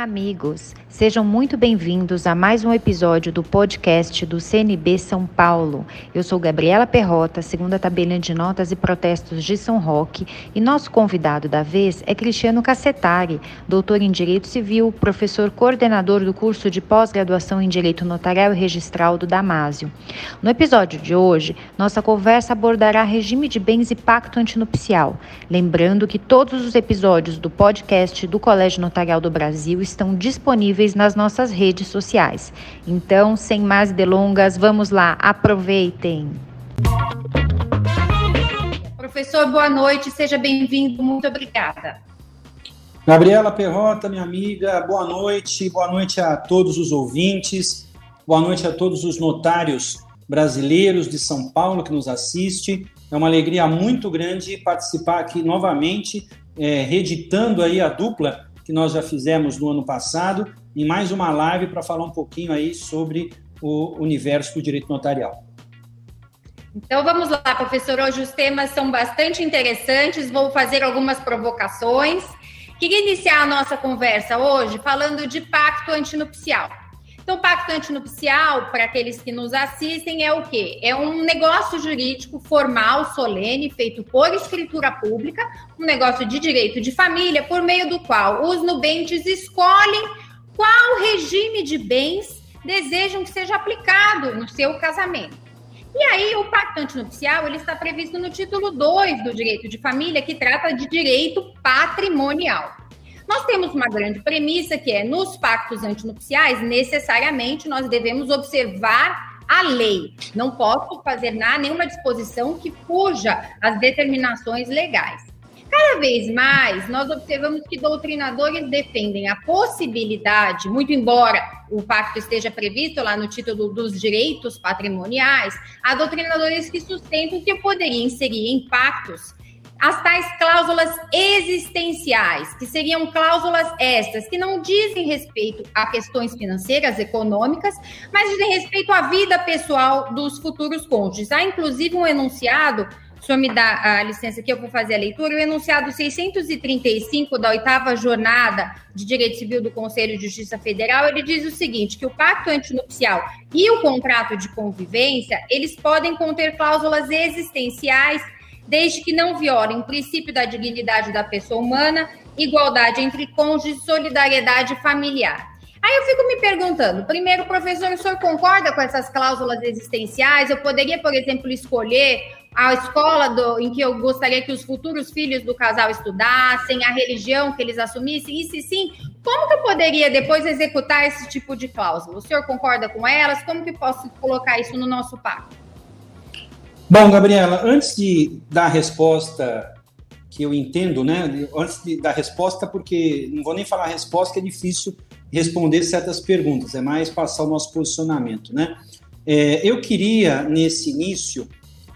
Olá, amigos! Sejam muito bem-vindos a mais um episódio do podcast do CNB São Paulo. Eu sou Gabriela Perrota, segunda tabela de notas e protestos de São Roque, e nosso convidado da vez é Cristiano Cassetari, doutor em Direito Civil, professor coordenador do curso de pós-graduação em Direito Notarial e Registral do Damásio. No episódio de hoje, nossa conversa abordará regime de bens e pacto antinupcial, lembrando que todos os episódios do podcast do Colégio Notarial do Brasil estão disponíveis nas nossas redes sociais. Então, sem mais delongas, vamos lá, aproveitem! Professor, boa noite, seja bem-vindo, muito obrigada. Gabriela Perrota, minha amiga, boa noite, boa noite a todos os ouvintes, boa noite a todos os notários brasileiros de São Paulo que nos assiste. É uma alegria muito grande participar aqui novamente, é, reeditando aí a dupla que nós já fizemos no ano passado, em mais uma live para falar um pouquinho aí sobre o universo do direito notarial. Então vamos lá, professor. Hoje os temas são bastante interessantes, vou fazer algumas provocações. Queria iniciar a nossa conversa hoje falando de pacto antinupcial. Então, o pacto antinupcial, para aqueles que nos assistem, é o quê? É um negócio jurídico formal, solene, feito por escritura pública, um negócio de direito de família, por meio do qual os nubentes escolhem qual regime de bens desejam que seja aplicado no seu casamento. E aí, o pacto antinupcial ele está previsto no título 2 do direito de família, que trata de direito patrimonial. Nós temos uma grande premissa que é nos pactos antinupciais, necessariamente nós devemos observar a lei. Não posso fazer nada, nenhuma disposição que fuja as determinações legais. Cada vez mais, nós observamos que doutrinadores defendem a possibilidade, muito embora o pacto esteja previsto lá no título dos direitos patrimoniais, há doutrinadores que sustentam que eu poderia inserir em pactos as tais cláusulas existenciais, que seriam cláusulas estas, que não dizem respeito a questões financeiras, econômicas, mas dizem respeito à vida pessoal dos futuros cônjuges. Há, inclusive, um enunciado, o senhor me dá a licença que eu vou fazer a leitura, o enunciado 635 da oitava jornada de Direito Civil do Conselho de Justiça Federal, ele diz o seguinte, que o pacto antinupcial e o contrato de convivência, eles podem conter cláusulas existenciais desde que não violem o princípio da dignidade da pessoa humana, igualdade entre cônjuges, solidariedade familiar. Aí eu fico me perguntando, primeiro, professor, o senhor concorda com essas cláusulas existenciais? Eu poderia, por exemplo, escolher a escola do, em que eu gostaria que os futuros filhos do casal estudassem, a religião que eles assumissem? E se sim, como que eu poderia depois executar esse tipo de cláusula? O senhor concorda com elas? Como que posso colocar isso no nosso pacto? Bom, Gabriela, antes de dar a resposta que eu entendo, né? Antes de dar a resposta, porque não vou nem falar a resposta, que é difícil responder certas perguntas, é mais passar o nosso posicionamento, né? É, eu queria, nesse início,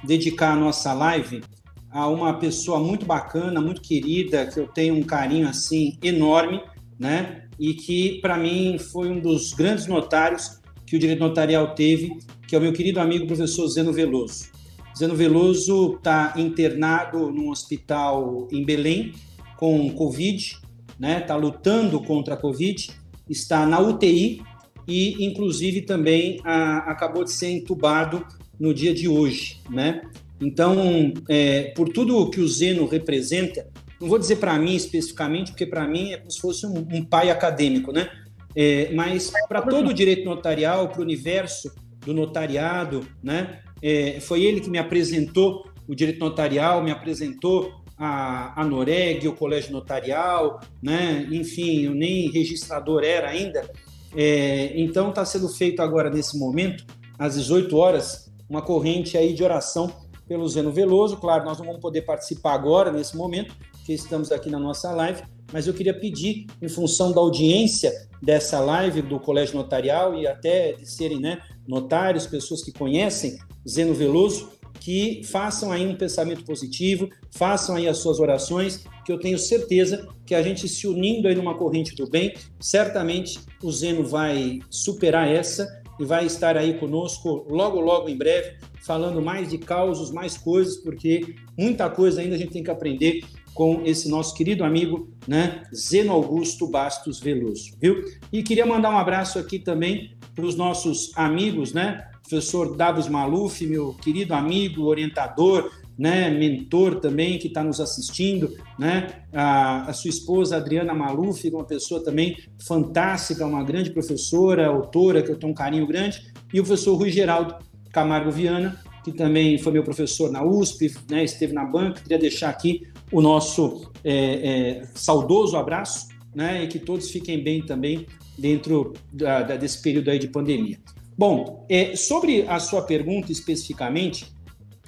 dedicar a nossa live a uma pessoa muito bacana, muito querida, que eu tenho um carinho assim enorme, né? E que para mim foi um dos grandes notários que o direito notarial teve, que é o meu querido amigo professor Zeno Veloso. Zeno Veloso está internado num hospital em Belém com Covid, né? Está lutando contra a Covid, está na UTI e, inclusive, também a, acabou de ser entubado no dia de hoje, né? Então, é, por tudo que o Zeno representa, não vou dizer para mim especificamente, porque para mim é como se fosse um, um pai acadêmico, né? É, mas para todo o direito notarial, para o universo do notariado, né? É, foi ele que me apresentou o direito notarial, me apresentou a, a Noreg, o colégio notarial, né? enfim, eu nem registrador era ainda. É, então está sendo feito agora, nesse momento, às 18 horas, uma corrente aí de oração pelo Zeno Veloso. Claro, nós não vamos poder participar agora, nesse momento, porque estamos aqui na nossa live, mas eu queria pedir, em função da audiência dessa live do Colégio Notarial e até de serem né, notários, pessoas que conhecem Zeno Veloso, que façam aí um pensamento positivo, façam aí as suas orações, que eu tenho certeza que a gente se unindo aí numa corrente do bem, certamente o Zeno vai superar essa e vai estar aí conosco logo, logo em breve, falando mais de causos, mais coisas, porque muita coisa ainda a gente tem que aprender com esse nosso querido amigo, né, Zeno Augusto Bastos Veloso, viu? E queria mandar um abraço aqui também para os nossos amigos, né? Professor Davos Maluf, meu querido amigo, orientador, né, mentor também que está nos assistindo, né, a, a, sua esposa Adriana Maluf, uma pessoa também fantástica, uma grande professora, autora, que eu tenho um carinho grande, e o professor Rui Geraldo Camargo Viana, que também foi meu professor na USP, né, esteve na banca, queria deixar aqui o nosso é, é, saudoso abraço, né, e que todos fiquem bem também dentro da, da, desse período aí de pandemia. Bom, é, sobre a sua pergunta especificamente,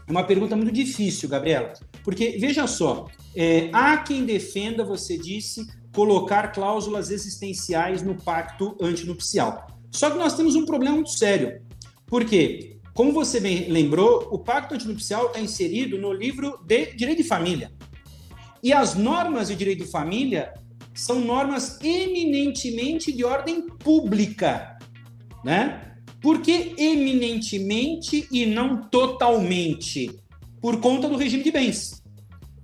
é uma pergunta muito difícil, Gabriela, porque veja só, é, há quem defenda, você disse, colocar cláusulas existenciais no pacto antinupcial. Só que nós temos um problema muito sério, porque, como você bem lembrou, o pacto antinupcial está inserido no livro de Direito de Família. E as normas de direito de família são normas eminentemente de ordem pública, né? Por que eminentemente e não totalmente? Por conta do regime de bens.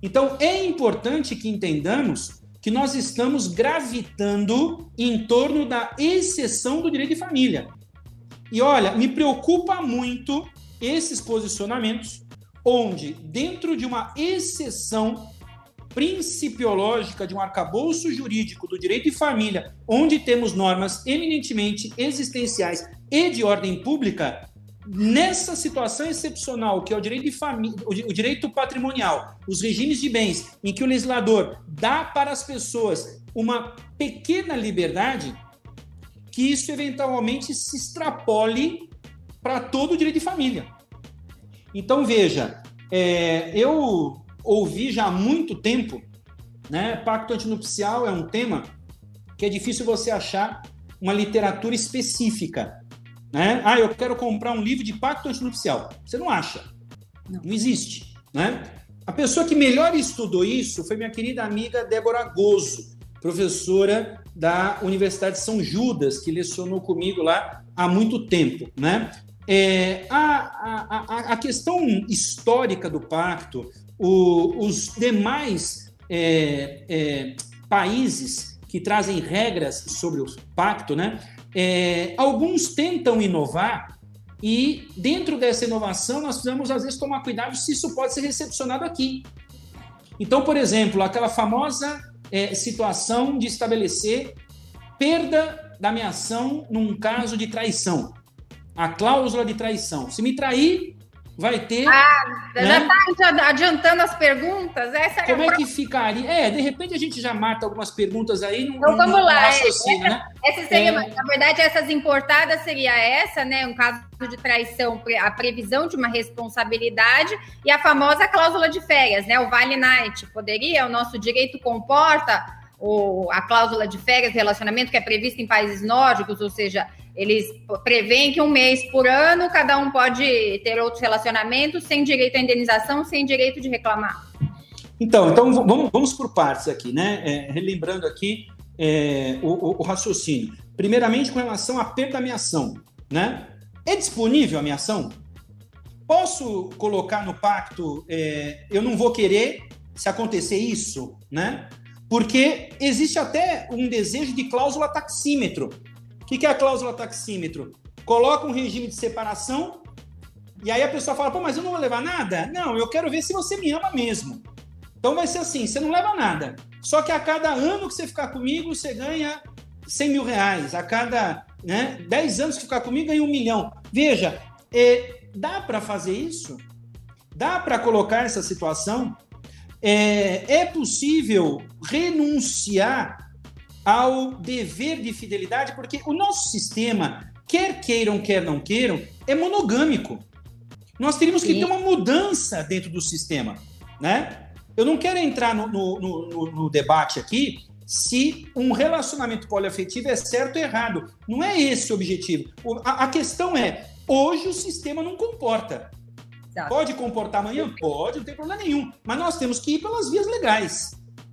Então, é importante que entendamos que nós estamos gravitando em torno da exceção do direito de família. E olha, me preocupa muito esses posicionamentos, onde, dentro de uma exceção principiológica de um arcabouço jurídico do direito de família, onde temos normas eminentemente existenciais e de ordem pública, nessa situação excepcional que é o direito de família, o direito patrimonial, os regimes de bens, em que o legislador dá para as pessoas uma pequena liberdade, que isso eventualmente se extrapole para todo o direito de família. Então veja, é, eu ouvi já há muito tempo, né? Pacto antinupcial é um tema que é difícil você achar uma literatura específica, né? Ah, eu quero comprar um livro de pacto antinupcial. Você não acha? Não, não existe, né? A pessoa que melhor estudou isso foi minha querida amiga Débora Gozo, professora da Universidade de São Judas, que lecionou comigo lá há muito tempo, né? É, a, a, a, questão histórica do pacto, o, os demais é, é, países que trazem regras sobre o pacto, né? É, alguns tentam inovar e dentro dessa inovação nós precisamos às vezes tomar cuidado se isso pode ser recepcionado aqui. Então, por exemplo, aquela famosa é, situação de estabelecer perda da minha ação num caso de traição. A cláusula de traição. Se me trair, vai ter. Ah, né? já está adiantando as perguntas? Essa é Como é, que ficaria? É, de repente a gente já mata algumas perguntas aí no, então, vamos lá. raciocínio, essa, né? Essa seria, é... Na verdade, essas importadas seria essa, né? Um caso de traição, a previsão de uma responsabilidade e a famosa cláusula de férias, né? O Vale Night. Poderia? O nosso direito comporta o, a cláusula de férias, relacionamento que é prevista em países nórdicos, ou seja, eles preveem que um mês por ano cada um pode ter outros relacionamentos sem direito à indenização, sem direito de reclamar. Então, então vamos, vamos por partes aqui, né? É, relembrando aqui é, o, o, raciocínio. Primeiramente, com relação à perda da minha ação, né? É disponível a minha ação? Posso colocar no pacto, é, eu não vou querer se acontecer isso, né? Porque existe até um desejo de cláusula taxímetro. O que é a cláusula taxímetro? Coloca um regime de separação e aí a pessoa fala, pô, mas eu não vou levar nada? Não, eu quero ver se você me ama mesmo. Então vai ser assim, você não leva nada. Só que a cada ano que você ficar comigo, você ganha 100 mil reais. A cada né, 10 anos que ficar comigo, ganha um milhão. Veja, é, dá para fazer isso? Dá para colocar essa situação? É, é possível renunciar ao dever de fidelidade, porque o nosso sistema, quer queiram, quer não queiram, é monogâmico. Nós teríamos que Sim. ter uma mudança dentro do sistema, né? Eu não quero entrar no, no, no, no debate aqui se um relacionamento poliafetivo é certo ou errado. Não é esse o objetivo. A, a questão é, hoje o sistema não comporta. Exato. Pode comportar amanhã? Pode, não tem problema nenhum. Mas nós temos que ir pelas vias legais.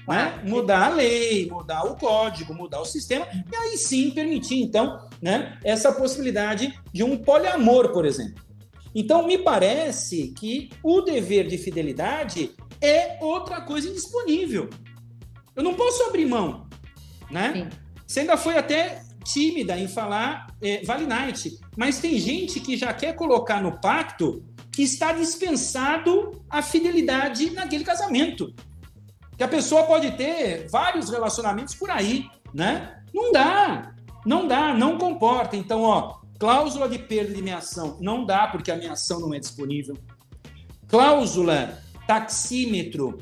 Né? Mudar a lei, mudar o código, mudar o sistema, e aí sim permitir, então, né, essa possibilidade de um poliamor, por exemplo. Então, me parece que o dever de fidelidade é outra coisa indisponível. Eu não posso abrir mão, né? Sim. Você ainda foi até tímida em falar é, Vale Night, mas tem gente que já quer colocar no pacto que está dispensado a fidelidade naquele casamento. Que a pessoa pode ter vários relacionamentos por aí, né? Não dá, não dá, não comporta. Então, ó, cláusula de perda de meação não dá porque a meação não é disponível. Cláusula taxímetro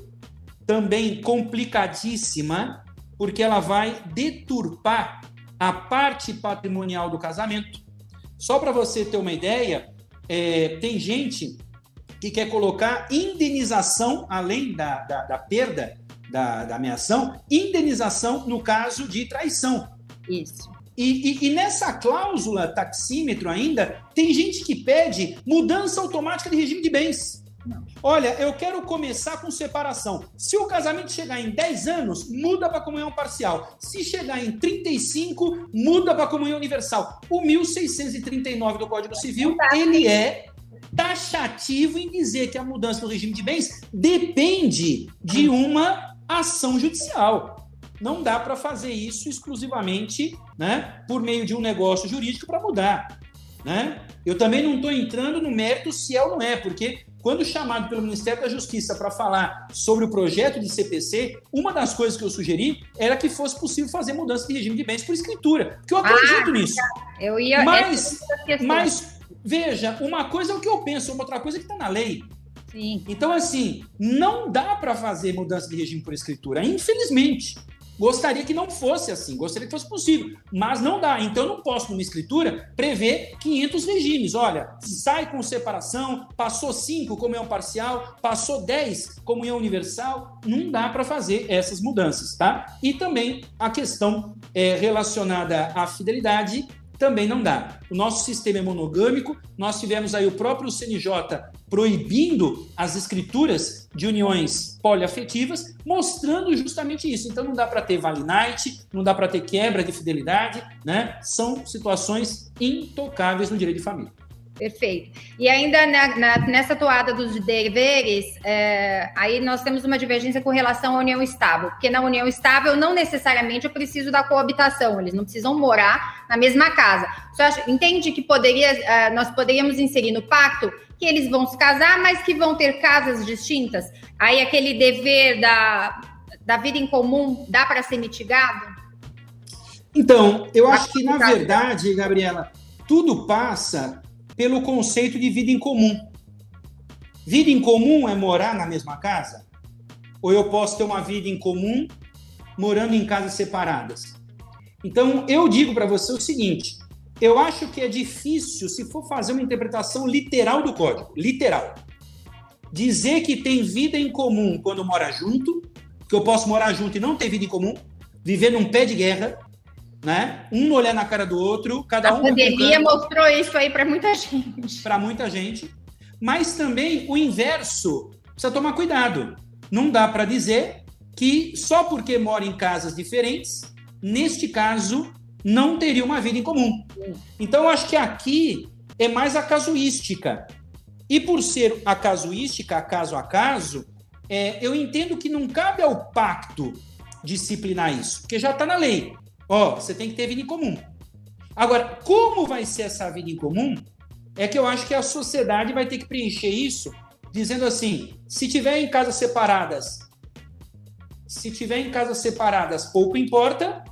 também complicadíssima, porque ela vai deturpar a parte patrimonial do casamento. Só para você ter uma ideia, é, tem gente que quer colocar indenização, além da, da, da perda da, da ameação, indenização no caso de traição. Isso. E, e, e, nessa cláusula taxímetro ainda, tem gente que pede mudança automática de regime de bens. Olha, eu quero começar com separação. Se o casamento chegar em 10 anos, muda para comunhão parcial. Se chegar em 35, muda para comunhão universal. O 1639 do Código Civil, ele é taxativo em dizer que a mudança no regime de bens depende de uma ação judicial. Não dá para fazer isso exclusivamente né, por meio de um negócio jurídico para mudar. Né? Eu também não estou entrando no mérito se é ou não é, porque quando chamado pelo Ministério da Justiça para falar sobre o projeto de CPC, uma das coisas que eu sugeri era que fosse possível fazer mudança de regime de bens por escritura, porque eu acredito ah, nisso. Eu ia. Mas, mas veja, uma coisa é o que eu penso, outra coisa é que está na lei. Sim. Então, assim, não dá para fazer mudança de regime por escritura, infelizmente. Gostaria que não fosse assim, gostaria que fosse possível, mas não dá. Então eu não posso, numa escritura, prever 500 regimes. Olha, sai com separação, passou 5 comunhão parcial, passou 10 comunhão universal, não dá para fazer essas mudanças, tá? E também a questão é, relacionada à fidelidade também não dá. O nosso sistema é monogâmico, nós tivemos aí o próprio CNJ proibindo as escrituras de uniões poliafetivas, mostrando justamente isso. Então não dá para ter vale night, não dá para ter quebra de fidelidade, né? São situações intocáveis no direito de família. Perfeito. E ainda na, na, nessa toada dos deveres, é, aí nós temos uma divergência com relação à união estável, porque na união estável não necessariamente eu preciso da coabitação, eles não precisam morar na mesma casa. Acha, entende que poderia, é, nós poderíamos inserir no pacto que eles vão se casar, mas que vão ter casas distintas? Aí aquele dever da, da vida em comum dá para ser mitigado? Então, eu acho que, na verdade, Gabriela, tudo passa pelo conceito de vida em comum. Vida em comum é morar na mesma casa? Ou eu posso ter uma vida em comum morando em casas separadas? Então, eu digo para você o seguinte: eu acho que é difícil, se for fazer uma interpretação literal do código, literal, dizer que tem vida em comum quando mora junto, que eu posso morar junto e não ter vida em comum, viver num pé de guerra, né? Um olhar na cara do outro, cada a um. A pandemia mostrou isso aí para muita gente. Para muita gente. Mas também o inverso precisa tomar cuidado. Não dá para dizer que só porque mora em casas diferentes, neste caso, não teria uma vida em comum. Então, eu acho que aqui é mais a casuística. E por ser a casuística, caso a caso, é, eu entendo que não cabe ao pacto disciplinar isso, porque já está na lei. Ó, você tem que ter vida em comum. Agora, como vai ser essa vida em comum? É que eu acho que a sociedade vai ter que preencher isso, dizendo assim: se tiver em casas separadas, se tiver em casas separadas, pouco importa.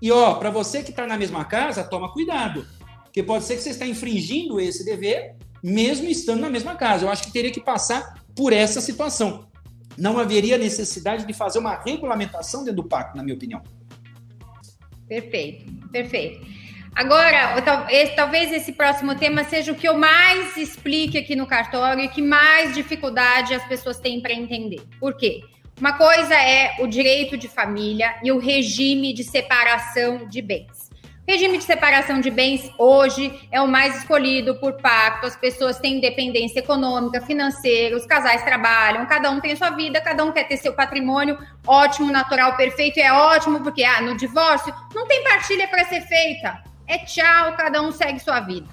E ó, para você que está na mesma casa, toma cuidado, porque pode ser que você está infringindo esse dever, mesmo estando na mesma casa. Eu acho que teria que passar por essa situação. Não haveria necessidade de fazer uma regulamentação dentro do pacto, na minha opinião. Perfeito, perfeito. Agora, talvez esse próximo tema seja o que eu mais explique aqui no cartório e que mais dificuldade as pessoas têm para entender. Por quê? Uma coisa é o direito de família e o regime de separação de bens. Regime de separação de bens hoje é o mais escolhido por pacto. As pessoas têm independência econômica, financeira, os casais trabalham, cada um tem sua vida, cada um quer ter seu patrimônio ótimo, natural, perfeito. É ótimo porque ah, no divórcio não tem partilha para ser feita. É tchau, cada um segue sua vida.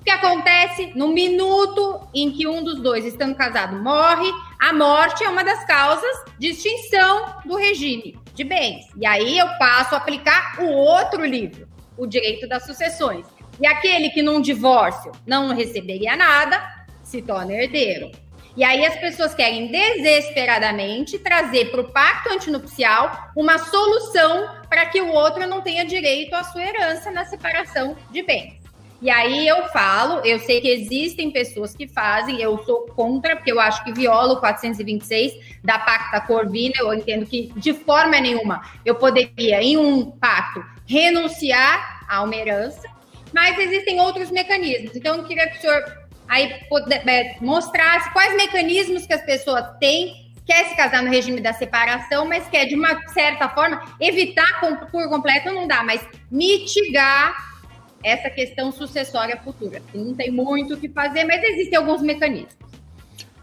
O que acontece no minuto em que um dos dois, estando casado, morre, a morte é uma das causas de extinção do regime de bens. E aí eu passo a aplicar o outro livro, o direito das sucessões. E aquele que num divórcio não receberia nada, se torna herdeiro. E aí as pessoas querem desesperadamente trazer para o pacto antinupcial uma solução para que o outro não tenha direito à sua herança na separação de bens. E aí eu falo, eu sei que existem pessoas que fazem, eu sou contra, porque eu acho que viola o 426 da Pacta Corvina, eu entendo que de forma nenhuma eu poderia, em um pacto, renunciar a uma herança, mas existem outros mecanismos. Então eu queria que o senhor aí é, mostrasse quais mecanismos que as pessoas têm quer se casar no regime da separação, mas quer, de uma certa forma, evitar por completo, não dá, mas mitigar essa questão sucessória futura. Não tem muito o que fazer, mas existem alguns mecanismos.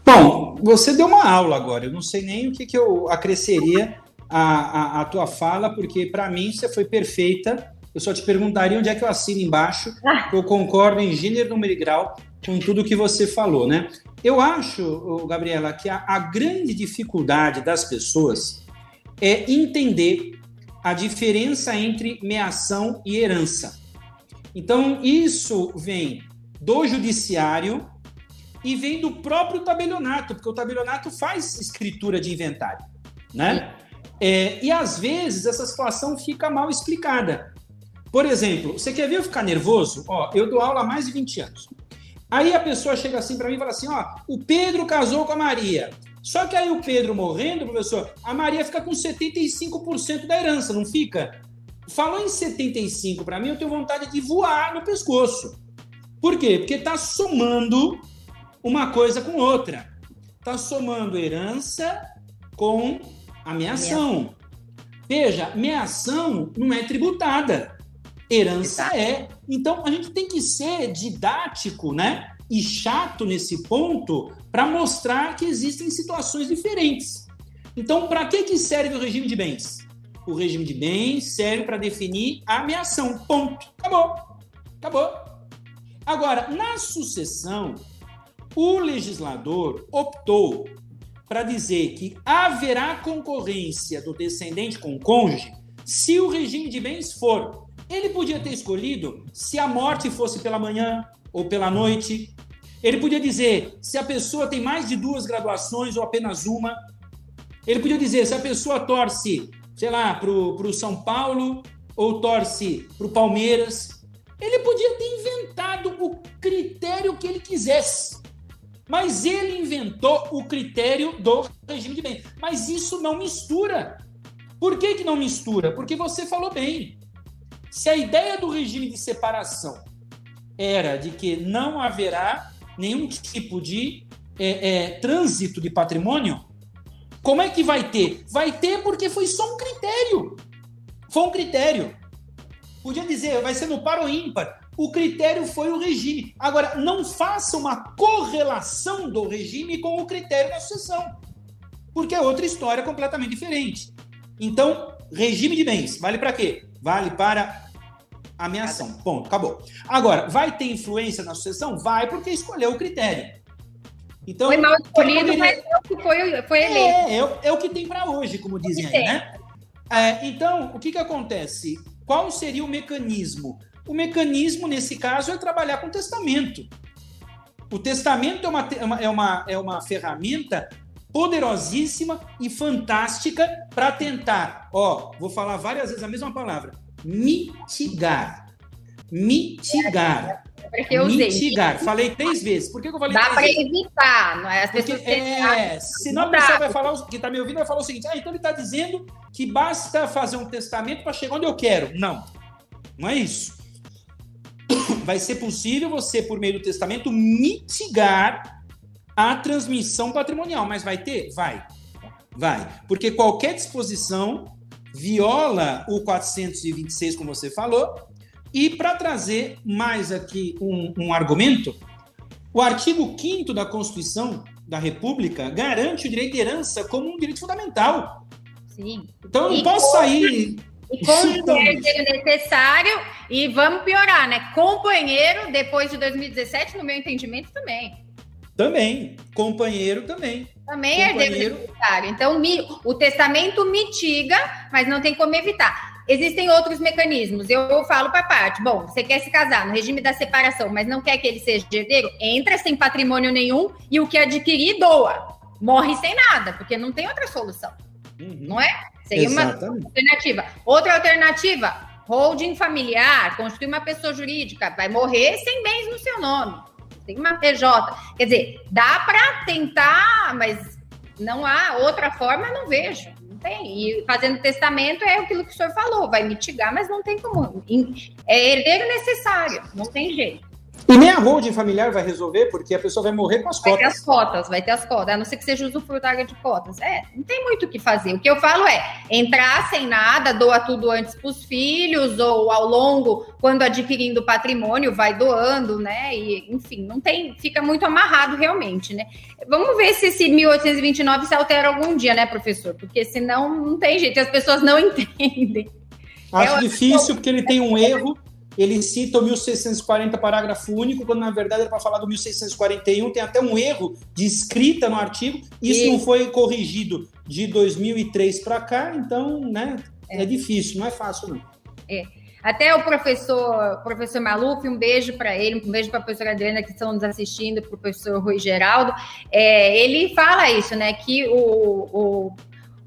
Bom, você deu uma aula agora. Eu não sei nem o que, que eu acresceria à, à, à tua fala, porque para mim você foi perfeita. Eu só te perguntaria onde é que eu assino embaixo. Ah. Eu concordo em gênero, número e grau com tudo que você falou, né? Eu acho, Gabriela, que a, a grande dificuldade das pessoas é entender a diferença entre meação e herança. Então, isso vem do judiciário e vem do próprio tabelionato, porque o tabelionato faz escritura de inventário, né? É, e às vezes essa situação fica mal explicada. Por exemplo, você quer ver eu ficar nervoso? Ó, eu dou aula há mais de 20 anos. Aí a pessoa chega assim para mim e fala assim: ó, o Pedro casou com a Maria. Só que aí o Pedro morrendo, professor, a Maria fica com 75% da herança, não fica? Falou em 75 para mim, eu tenho vontade de voar no pescoço. Por quê? Porque está somando uma coisa com outra. Está somando herança com ameação. Veja, ameação não é tributada. Herança é. Então a gente tem que ser didático, né? E chato nesse ponto para mostrar que existem situações diferentes. Então, para que, que serve o regime de bens? o regime de bens serve para definir a ameação. Ponto. Acabou. Acabou. Agora, na sucessão, o legislador optou para dizer que haverá concorrência do descendente com o cônjuge se o regime de bens for. Ele podia ter escolhido se a morte fosse pela manhã ou pela noite. Ele podia dizer se a pessoa tem mais de duas graduações ou apenas uma. Ele podia dizer se a pessoa torce sei lá, pro, pro São Paulo ou torce pro Palmeiras. Ele podia ter inventado o critério que ele quisesse. Mas ele inventou o critério do regime de bem. Mas isso não mistura. Por que, que não mistura? Porque você falou bem. Se a ideia do regime de separação era de que não haverá nenhum tipo de é, é, trânsito de patrimônio, como é que vai ter? Vai ter porque foi só um critério. Foi um critério. Podia dizer, vai ser no par ou ímpar. O critério foi o regime. Agora, não faça uma correlação do regime com o critério da sucessão. Porque é outra história completamente diferente. Então, regime de bens, vale para quê? Vale para ameação. Ponto, acabou. Agora, vai ter influência na sucessão? Vai, porque escolheu o critério. Então, foi mal escolhido, mas é o que foi, foi eleito. É, é, é o que tem para hoje, como dizem aí, né? É, então, o que, que acontece? Qual seria o mecanismo? O mecanismo, nesse caso, é trabalhar com testamento. O testamento é uma, é uma, é uma ferramenta poderosíssima e fantástica para tentar, ó, vou falar várias vezes a mesma palavra, mitigar. Mitigar porque eu usei. Mitigar. Falei três vezes. Por que, eu falei Dá para evitar, não é? As pessoas Porque, é, senão a pessoa vai falar, que está me ouvindo vai falar o seguinte: ah, então ele está dizendo que basta fazer um testamento para chegar onde eu quero. Não, não é isso. Vai ser possível você, por meio do testamento, mitigar a transmissão patrimonial. Mas vai ter? Vai. Vai. Porque qualquer disposição viola o 426, como você falou, e para trazer mais aqui um, um argumento, o artigo 5 da Constituição da República garante o direito de herança como um direito fundamental. Sim. Então eu não posso sair E é herdeiro necessário e vamos piorar, né? Companheiro, depois de 2017, no meu entendimento, também. Também. Companheiro também. Também é herdeiro necessário. Então, o testamento mitiga, mas não tem como evitar. Existem outros mecanismos. Eu falo para a parte: bom, você quer se casar no regime da separação, mas não quer que ele seja herdeiro? Entra sem patrimônio nenhum e o que adquirir, doa. Morre sem nada, porque não tem outra solução. Uhum. Não é? Seria Exatamente. uma alternativa. Outra alternativa: holding familiar, constituir uma pessoa jurídica, vai morrer sem bens no seu nome. Tem uma PJ. Quer dizer, dá para tentar, mas não há outra forma, não vejo tem. E fazendo testamento é aquilo que o senhor falou, vai mitigar, mas não tem como. É herdeiro necessário, não tem jeito. E nem a holding familiar vai resolver, porque a pessoa vai morrer com as vai cotas. Vai ter as cotas, vai ter as cotas, a não ser que seja usufrutária de cotas. É, não tem muito o que fazer. O que eu falo é entrar sem nada, doa tudo antes para os filhos, ou ao longo, quando adquirindo patrimônio, vai doando, né? E, enfim, não tem, fica muito amarrado realmente, né? Vamos ver se esse 1829 se altera algum dia, né, professor? Porque senão não tem jeito, as pessoas não entendem. Acho é, difícil, porque ele tem um erro ele cita o 1640 parágrafo único, quando na verdade era para falar do 1641, tem até um erro de escrita no artigo, isso e... não foi corrigido de 2003 para cá, então, né, é. é. difícil, não é fácil não. É. Até o professor, professor Maluf, um beijo para ele, um beijo para a professora Adriana que estão nos assistindo, para o professor Rui Geraldo. É, ele fala isso, né? Que o, o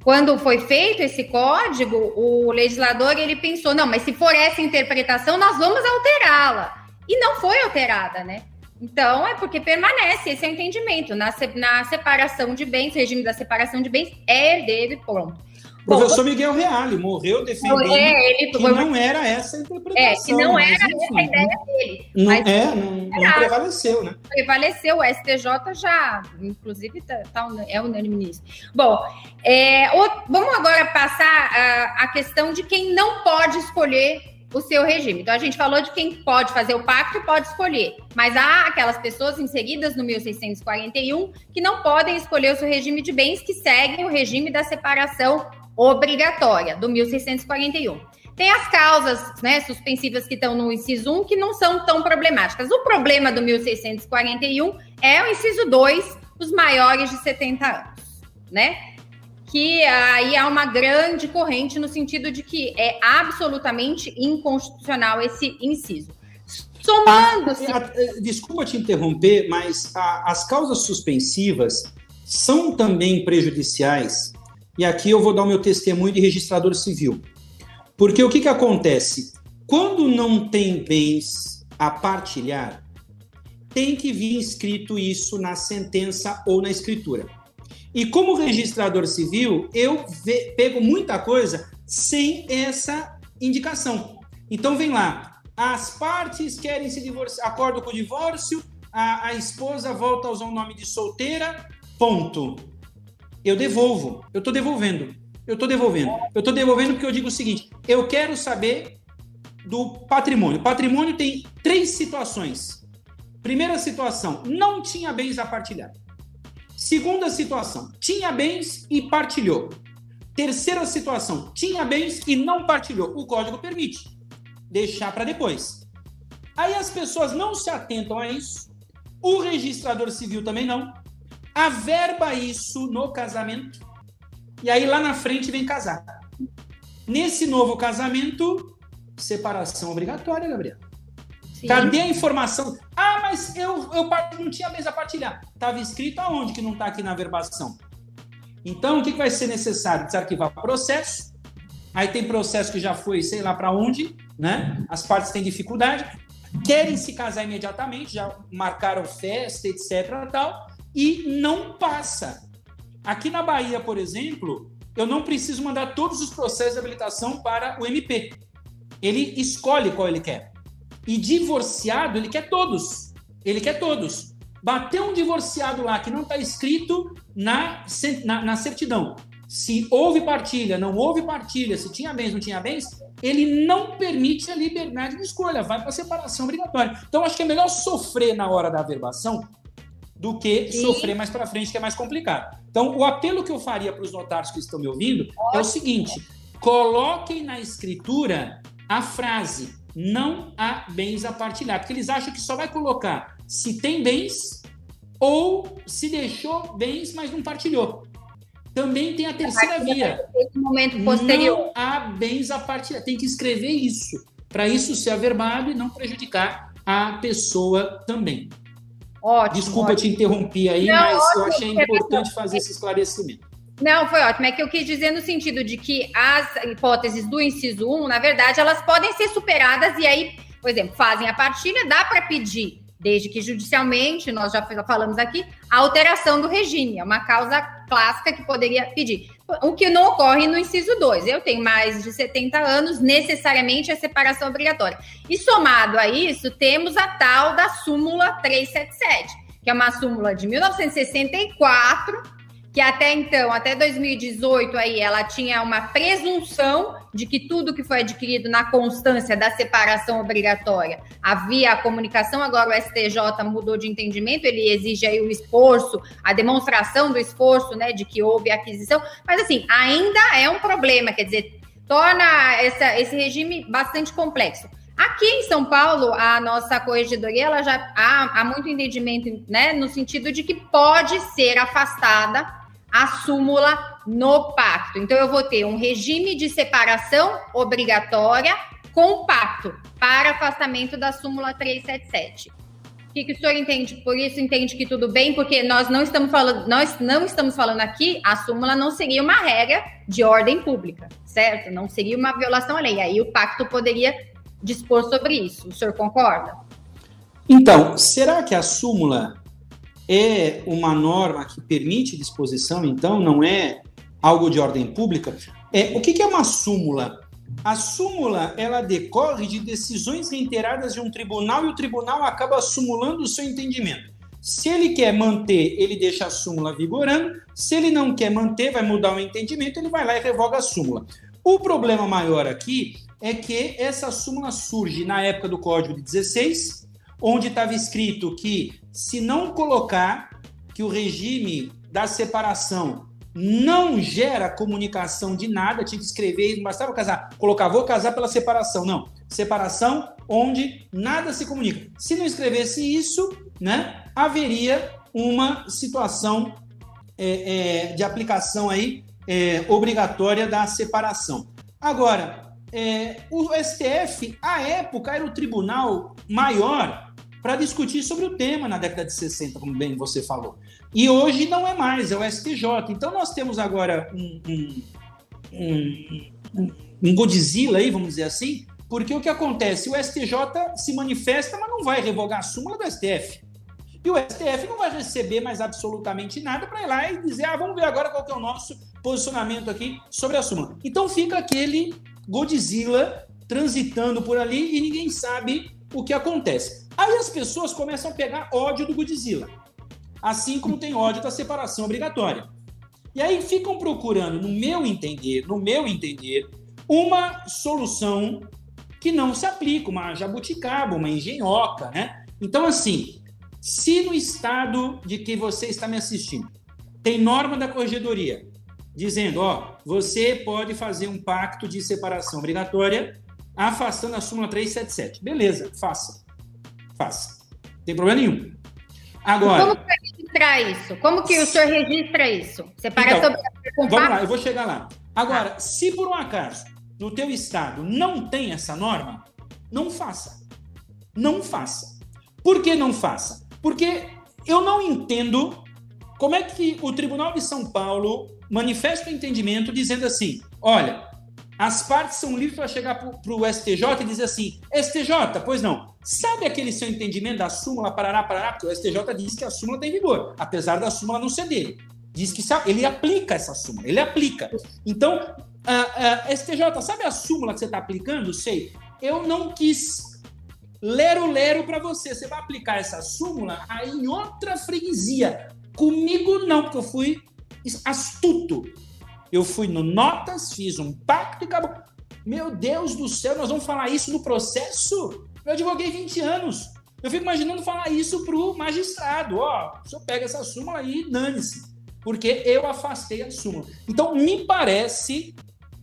quando foi feito esse código, o legislador ele pensou, não, mas se for essa interpretação, nós vamos alterá-la. E não foi alterada, né? Então, é porque permanece esse entendimento. Na, na separação de bens, regime da separação de bens é herdeiro e pronto. O professor Miguel Reale morreu defendendo é, ele, que não era essa a interpretação. É, que não era essa a ideia dele. Não, é, não, não, prevaleceu, né? Prevaleceu, o STJ já, inclusive, tá, tá, é unânime nisso. Bom, é, o, vamos agora passar a, a questão de quem não pode escolher o seu regime. Então, a gente falou de quem pode fazer o pacto e pode escolher, mas há aquelas pessoas inseridas no 1641 que não podem escolher o seu regime de bens, que seguem o regime da separação obrigatória, do 1641. Tem as causas né, suspensivas que estão no inciso 1 que não são tão problemáticas. O problema do 1641 é o inciso 2, os maiores de 70 anos, né? Que aí há uma grande corrente no sentido de que é absolutamente inconstitucional esse inciso. Somando-se. Ah, desculpa te interromper, mas a, as causas suspensivas são também prejudiciais e aqui eu vou dar o meu testemunho de registrador civil. Porque o que, que acontece? Quando não tem bens a partilhar, tem que vir escrito isso na sentença ou na escritura. E como registrador civil, eu pego muita coisa sem essa indicação. Então vem lá, as partes querem se divorciar, acordo com o divórcio, a, a esposa volta a usar o nome de solteira, ponto eu devolvo. Eu estou devolvendo. Eu estou devolvendo. Eu estou devolvendo porque eu digo o seguinte: eu quero saber do patrimônio. Patrimônio tem três situações. Primeira situação, não tinha bens a partilhar. Segunda situação, tinha bens e partilhou. Terceira situação, tinha bens e não partilhou. O código permite deixar para depois. Aí as pessoas não se atentam a isso. O registrador civil também não averba isso no casamento e aí lá na frente vem casar. Nesse novo casamento, separação obrigatória, Gabriel. Sim. Cadê a informação? Ah, mas eu, eu não tinha mesa a partilhar. Estava escrito aonde que não está aqui na averbação? Então, o que vai ser necessário? Desarquivar o processo. Aí tem processo que já foi, sei lá para onde, né? As partes têm dificuldade. Querem se casar imediatamente, já marcaram festa, etc. tal e não passa. Aqui na Bahia, por exemplo, eu não preciso mandar todos os processos de habilitação para o MP. Ele escolhe qual ele quer. E divorciado, ele quer todos. Ele quer todos. Bateu um divorciado lá que não está escrito na, na, na, certidão. Se houve partilha, não houve partilha, se tinha bens, não tinha bens, ele não permite a liberdade de escolha, vai para separação obrigatória. Então, acho que é melhor sofrer na hora da averbação do que Sim. sofrer mais para frente, que é mais complicado. Então, o apelo que eu faria para os notários que estão me ouvindo é o seguinte: coloquem na escritura a frase não há bens a partilhar, porque eles acham que só vai colocar se tem bens ou se deixou bens, mas não partilhou. Também tem a terceira via. momento posterior. Não há bens a partilhar. Tem que escrever isso, para isso ser averbado e não prejudicar a pessoa também. Ótimo, Desculpa ótimo. te interromper aí, não, mas ótimo, eu achei importante fazer esse esclarecimento. Não, foi ótimo. É que eu quis dizer no sentido de que as hipóteses do inciso 1, na verdade, elas podem ser superadas e aí, por exemplo, fazem a partilha, dá para pedir, desde que judicialmente, nós já falamos aqui, a alteração do regime. É uma causa clássica que poderia pedir. O que não ocorre no inciso 2. Eu tenho mais de 70 anos, necessariamente a separação obrigatória. E somado a isso, temos a tal da súmula 377, que é uma súmula de 1964 que até então, até 2018 aí, ela tinha uma presunção de que tudo que foi adquirido na constância da separação obrigatória havia a comunicação, agora o STJ mudou de entendimento, ele exige aí o esforço, a demonstração do esforço, né, de que houve aquisição, mas assim, ainda é um problema, quer dizer, torna essa, esse regime bastante complexo. Aqui em São Paulo, a nossa corregedoria ela já há, há muito entendimento, né, no sentido de que pode ser afastada a súmula no pacto. Então, eu vou ter um regime de separação obrigatória com pacto para afastamento da súmula 377. O que, que o senhor entende? Por isso entende que tudo bem, porque nós não estamos falando, nós não estamos falando aqui, a súmula não seria uma regra de ordem pública, certo? Não seria uma violação à lei. Aí o pacto poderia dispor sobre isso. O senhor concorda? Então, será que a súmula é uma norma que permite disposição, então não é algo de ordem pública. É, o que, que é uma súmula? A súmula ela decorre de decisões reiteradas de um tribunal e o tribunal acaba sumulando o seu entendimento. Se ele quer manter, ele deixa a súmula vigorando. Se ele não quer manter, vai mudar o entendimento, ele vai lá e revoga a súmula. O problema maior aqui é que essa súmula surge na época do Código de 16, onde estava escrito que se não colocar que o regime da separação não gera comunicação de nada, tinha que escrever, não bastava casar, colocar vou casar pela separação, não. Separação onde nada se comunica. Se não escrevesse isso, né, haveria uma situação é, é, de aplicação aí é, obrigatória da separação. Agora, é, o STF, à época, era o tribunal maior para discutir sobre o tema na década de 60, como bem você falou. E hoje não é mais, é o STJ. Então nós temos agora um, um, um, um Godzilla aí, vamos dizer assim, porque o que acontece? O STJ se manifesta, mas não vai revogar a súmula do STF. E o STF não vai receber mais absolutamente nada para ir lá e dizer, ah, vamos ver agora qual é o nosso posicionamento aqui sobre a súmula. Então fica aquele Godzilla transitando por ali e ninguém sabe o que acontece. Aí as pessoas começam a pegar ódio do Godzilla, assim como tem ódio da separação obrigatória. E aí ficam procurando, no meu entender, no meu entender, uma solução que não se aplica, uma jabuticaba, uma engenhoca, né? Então, assim, se no estado de que você está me assistindo tem norma da corregedoria dizendo, ó, você pode fazer um pacto de separação obrigatória afastando a súmula 377. Beleza, faça faça. Não tem problema nenhum. Agora. Como que registrar isso? Como que o senhor registra isso? Separação então, Vamos lá, eu vou chegar lá. Agora, ah. se por um acaso no teu estado não tem essa norma, não faça. Não faça. Por que não faça? Porque eu não entendo como é que o Tribunal de São Paulo manifesta o entendimento dizendo assim: olha, as partes são livres para chegar para o STJ e dizer assim: STJ, pois não, sabe aquele seu entendimento da súmula Parará, Parará? Porque o STJ diz que a súmula tem vigor, apesar da súmula não ser dele. Diz que ele aplica essa súmula, ele aplica. Então, uh, uh, STJ, sabe a súmula que você está aplicando? Sei. Eu não quis lero-lero para você. Você vai aplicar essa súmula aí em outra freguesia. Comigo não, porque eu fui astuto. Eu fui no Notas, fiz um pacto e acabou. Meu Deus do céu, nós vamos falar isso no processo? Eu advoguei 20 anos. Eu fico imaginando falar isso pro magistrado. Ó, o senhor pega essa súmula e dane-se. Porque eu afastei a súmula. Então, me parece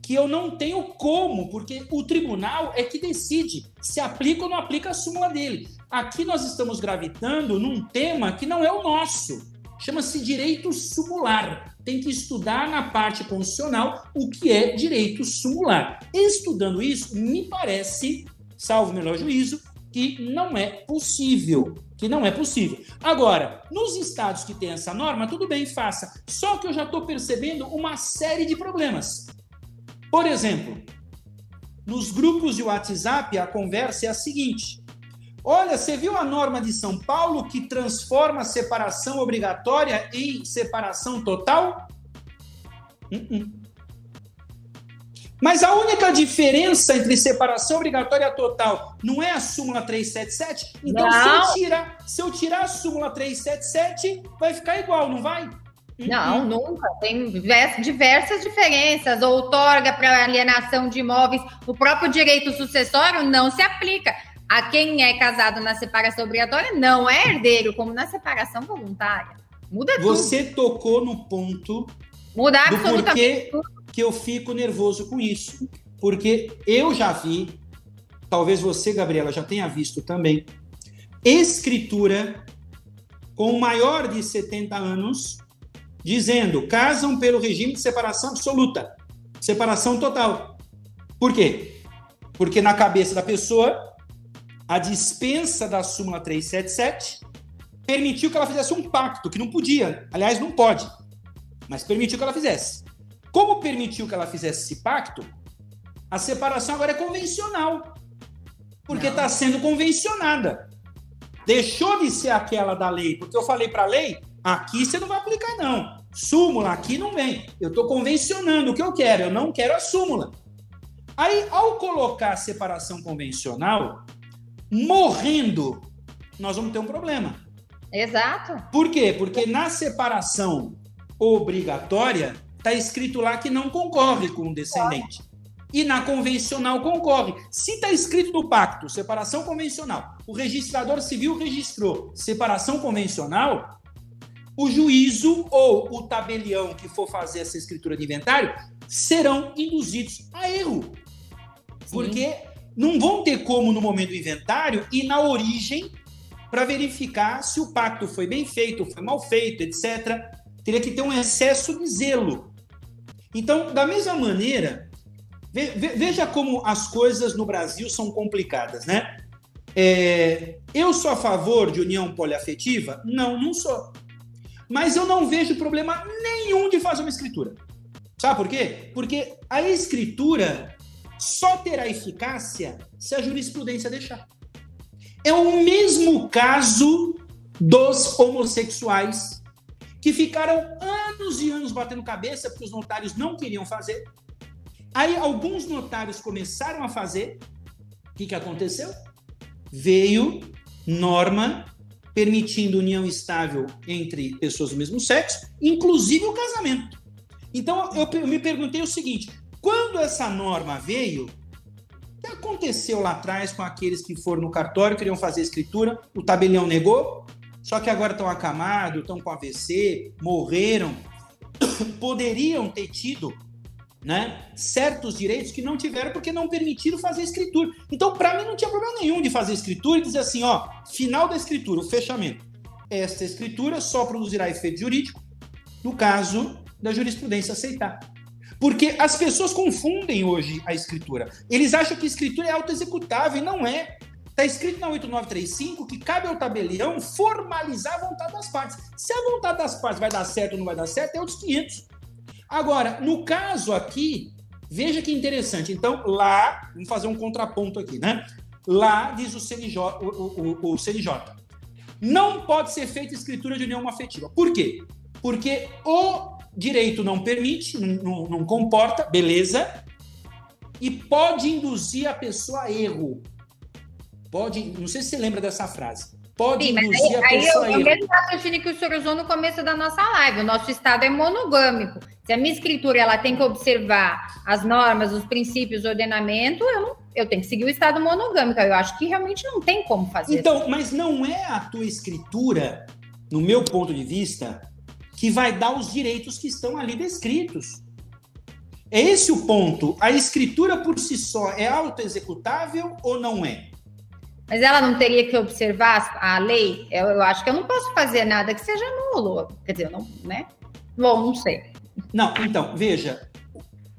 que eu não tenho como, porque o tribunal é que decide se aplica ou não aplica a súmula dele. Aqui nós estamos gravitando num tema que não é o nosso. Chama-se direito sumular. Tem que estudar na parte constitucional o que é direito sumular. Estudando isso, me parece, salvo melhor juízo, que não é possível. Que não é possível. Agora, nos estados que tem essa norma, tudo bem, faça. Só que eu já estou percebendo uma série de problemas. Por exemplo, nos grupos de WhatsApp, a conversa é a seguinte: Olha, você viu a norma de São Paulo que transforma separação obrigatória em separação total? Uh -uh. Mas a única diferença entre separação obrigatória total não é a súmula 377? Então, se eu, tirar, se eu tirar a súmula 377, vai ficar igual, não vai? Não, nunca. Tem diversas diferenças. Outorga para alienação de imóveis, o próprio direito sucessório não se aplica. A quem é casado na separação obrigatória não é herdeiro, como na separação voluntária. Muda tudo. Você tocou no ponto Muda absolutamente porquê que eu fico nervoso com isso. Porque eu já vi, talvez você, Gabriela, já tenha visto também, escritura com maior de 70 anos dizendo casam pelo regime de separação absoluta, separação total. Por quê? Porque na cabeça da pessoa, a dispensa da súmula 377 permitiu que ela fizesse um pacto, que não podia, aliás, não pode, mas permitiu que ela fizesse. Como permitiu que ela fizesse esse pacto, a separação agora é convencional, porque está sendo convencionada. Deixou de ser aquela da lei, porque eu falei para a lei, Aqui você não vai aplicar, não. Súmula aqui não vem. Eu estou convencionando o que eu quero, eu não quero a súmula. Aí, ao colocar a separação convencional, morrendo, nós vamos ter um problema. Exato. Por quê? Porque na separação obrigatória, está escrito lá que não concorre com o descendente. E na convencional concorre. Se está escrito no pacto, separação convencional, o registrador civil registrou separação convencional, o juízo ou o tabelião que for fazer essa escritura de inventário serão induzidos a erro. Sim. Porque não vão ter como, no momento do inventário, ir na origem para verificar se o pacto foi bem feito, foi mal feito, etc. Teria que ter um excesso de zelo. Então, da mesma maneira, veja como as coisas no Brasil são complicadas, né? É, eu sou a favor de união poliafetiva? Não, não sou. Mas eu não vejo problema nenhum de fazer uma escritura. Sabe por quê? Porque a escritura só terá eficácia se a jurisprudência deixar. É o mesmo caso dos homossexuais que ficaram anos e anos batendo cabeça porque os notários não queriam fazer. Aí alguns notários começaram a fazer. O que, que aconteceu? Veio norma permitindo união estável entre pessoas do mesmo sexo, inclusive o casamento. Então eu me perguntei o seguinte: quando essa norma veio, o que aconteceu lá atrás com aqueles que foram no cartório, queriam fazer escritura, o tabelião negou, só que agora estão acamados, estão com AVC, morreram, poderiam ter tido né, certos direitos que não tiveram porque não permitiram fazer escritura. Então, para mim, não tinha problema nenhum de fazer escritura e dizer assim: ó, final da escritura, o fechamento. Esta escritura só produzirá efeito jurídico no caso da jurisprudência aceitar. Porque as pessoas confundem hoje a escritura. Eles acham que escritura é autoexecutável e não é. Está escrito na 8935 que cabe ao tabelião formalizar a vontade das partes. Se a vontade das partes vai dar certo ou não vai dar certo, é outros 500. Agora, no caso aqui, veja que interessante. Então, lá, vamos fazer um contraponto aqui, né? Lá diz o CNJ, o, o, o CNJ não pode ser feita escritura de união afetiva. Por quê? Porque o direito não permite, não, não, comporta, beleza, e pode induzir a pessoa a erro. Pode, não sei se você lembra dessa frase pode Sim, induzir aí, a pessoa aí eu, eu mesmo raciocínio que o senhor usou no começo da nossa live. O nosso Estado é monogâmico. Se a minha escritura ela tem que observar as normas, os princípios, o ordenamento, eu, não, eu tenho que seguir o Estado monogâmico. Eu acho que realmente não tem como fazer Então, isso. mas não é a tua escritura, no meu ponto de vista, que vai dar os direitos que estão ali descritos. É esse o ponto. A escritura por si só é autoexecutável ou não é? Mas ela não teria que observar a lei? Eu, eu, acho que eu não posso fazer nada que seja nulo. Quer dizer, não, né? Bom, não sei. Não, então, veja.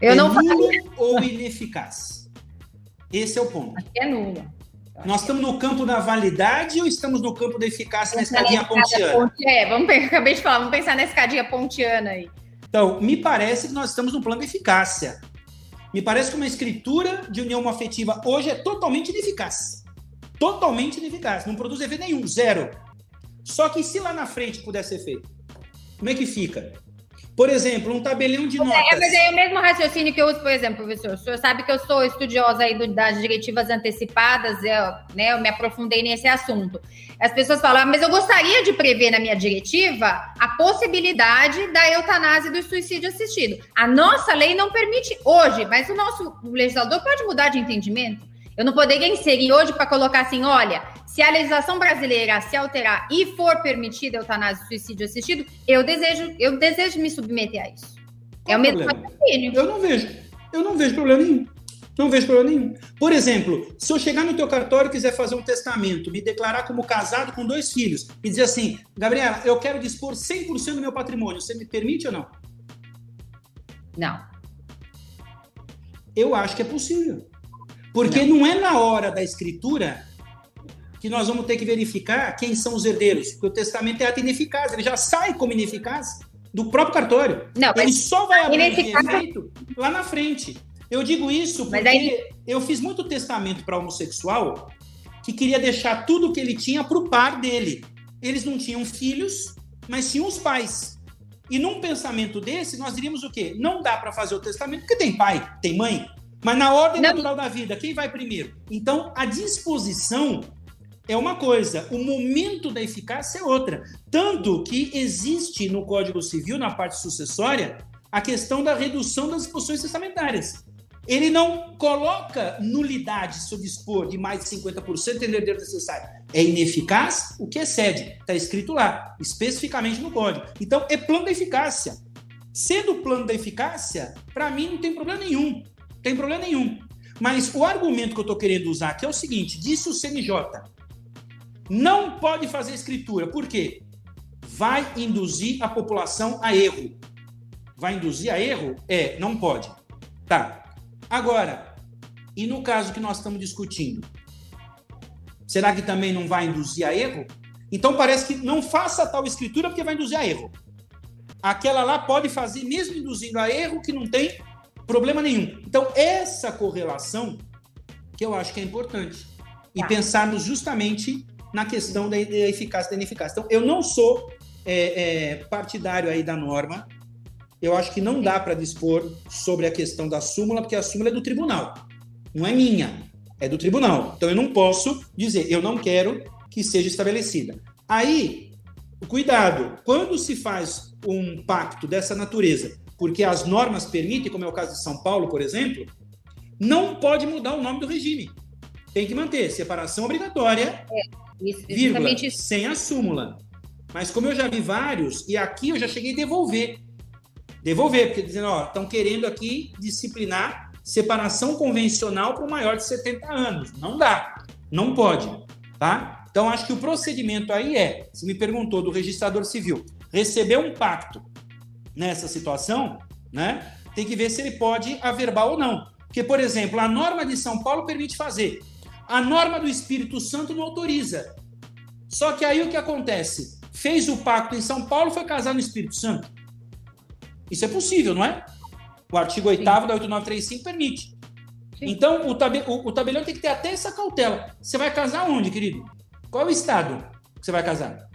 Eu é não nulo ou ineficaz? Esse é o ponto. Acho que é nulo. Nós estamos no campo da validade ou estamos no campo da eficácia na escadinha pontiana? Ponte, é, vamos, acabei de falar, vamos pensar na escadinha pontiana aí. Então, me parece que nós estamos no plano de eficácia. Me parece que uma escritura de união afetiva hoje é totalmente ineficaz. Totalmente ineficaz. Não produz efeito nenhum, zero. Só que se lá na frente puder ser feito, como é que fica? Por exemplo, um tabelião de notas. É, mas é o mesmo raciocínio que eu uso, por exemplo, professor. O senhor sabe que eu sou estudiosa aí das diretivas antecipadas, eu, né, eu me aprofundei nesse assunto. As pessoas falam, ah, mas eu gostaria de prever na minha diretiva a possibilidade da eutanásia do suicídio assistido. A nossa lei não permite hoje, mas o nosso legislador pode mudar de entendimento. Eu não poderia inserir hoje para colocar assim, olha, se a legislação brasileira se alterar e for permitida eutanásia e suicídio assistido, eu desejo, eu desejo me submeter a isso. Qual é o mesmo raciocínio. Eu não vejo. Eu não vejo problema nenhum. Não vejo problema nenhum. Por exemplo, se eu chegar no teu cartório e quiser fazer um testamento, me declarar como casado com dois filhos e dizer assim, Gabriela, eu quero dispor 100% do meu patrimônio, você me permite ou não? Não. Eu acho que é possível. Porque não, não é na hora da escritura que nós vamos ter que verificar quem são os herdeiros, porque o testamento é ato ineficaz, ele já sai como ineficaz do próprio cartório. Não, ele só vai abrir ineficaz... efeito lá na frente. Eu digo isso porque aí... eu fiz muito testamento para homossexual que queria deixar tudo o que ele tinha para o par dele. Eles não tinham filhos, mas tinham os pais. E num pensamento desse, nós diríamos o quê? Não dá para fazer o testamento porque tem pai, tem mãe. Mas na ordem não. natural da vida, quem vai primeiro? Então, a disposição é uma coisa, o momento da eficácia é outra. Tanto que existe no Código Civil, na parte sucessória, a questão da redução das disposições testamentárias. Ele não coloca nulidade se dispor de mais de 50% do herdeiro necessário. É ineficaz o que excede. Está escrito lá, especificamente no código. Então, é plano da eficácia. Sendo plano da eficácia, para mim não tem problema nenhum. Tem problema nenhum. Mas o argumento que eu estou querendo usar aqui é o seguinte: disse o CNJ, não pode fazer escritura. Por quê? Vai induzir a população a erro. Vai induzir a erro? É, não pode. Tá. Agora, e no caso que nós estamos discutindo? Será que também não vai induzir a erro? Então parece que não faça tal escritura porque vai induzir a erro. Aquela lá pode fazer, mesmo induzindo a erro, que não tem problema nenhum. Então, essa correlação que eu acho que é importante. E tá. pensarmos justamente na questão da, eficácia e da ineficácia. Então, eu não sou é, é, partidário aí da norma. Eu acho que não dá para dispor sobre a questão da súmula, porque a súmula é do tribunal, não é minha, é do tribunal. Então, eu não posso dizer, eu não quero que seja estabelecida. Aí, cuidado, quando se faz um pacto dessa natureza, porque as normas permitem, como é o caso de São Paulo, por exemplo, não pode mudar o nome do regime. Tem que manter separação obrigatória é isso, vírgula, isso. sem a súmula. Mas como eu já vi vários, e aqui eu já cheguei a devolver. Devolver, porque dizendo, ó, estão querendo aqui disciplinar separação convencional para o maior de 70 anos. Não dá, não pode, tá? Então acho que o procedimento aí é, se me perguntou do registrador civil, receber um pacto nessa situação, né? Tem que ver se ele pode averbar ou não. Porque, por exemplo, a norma de São Paulo permite fazer a norma do Espírito Santo não autoriza. Só que aí o que acontece? Fez o pacto em São Paulo, foi casar no Espírito Santo. Isso é possível, não é? O artigo 8 da 8935 permite. Sim. Então, o, tabe, o, o, tabelião tem que ter até essa cautela. Você vai casar onde, querido? Qual é o estado que você vai casar?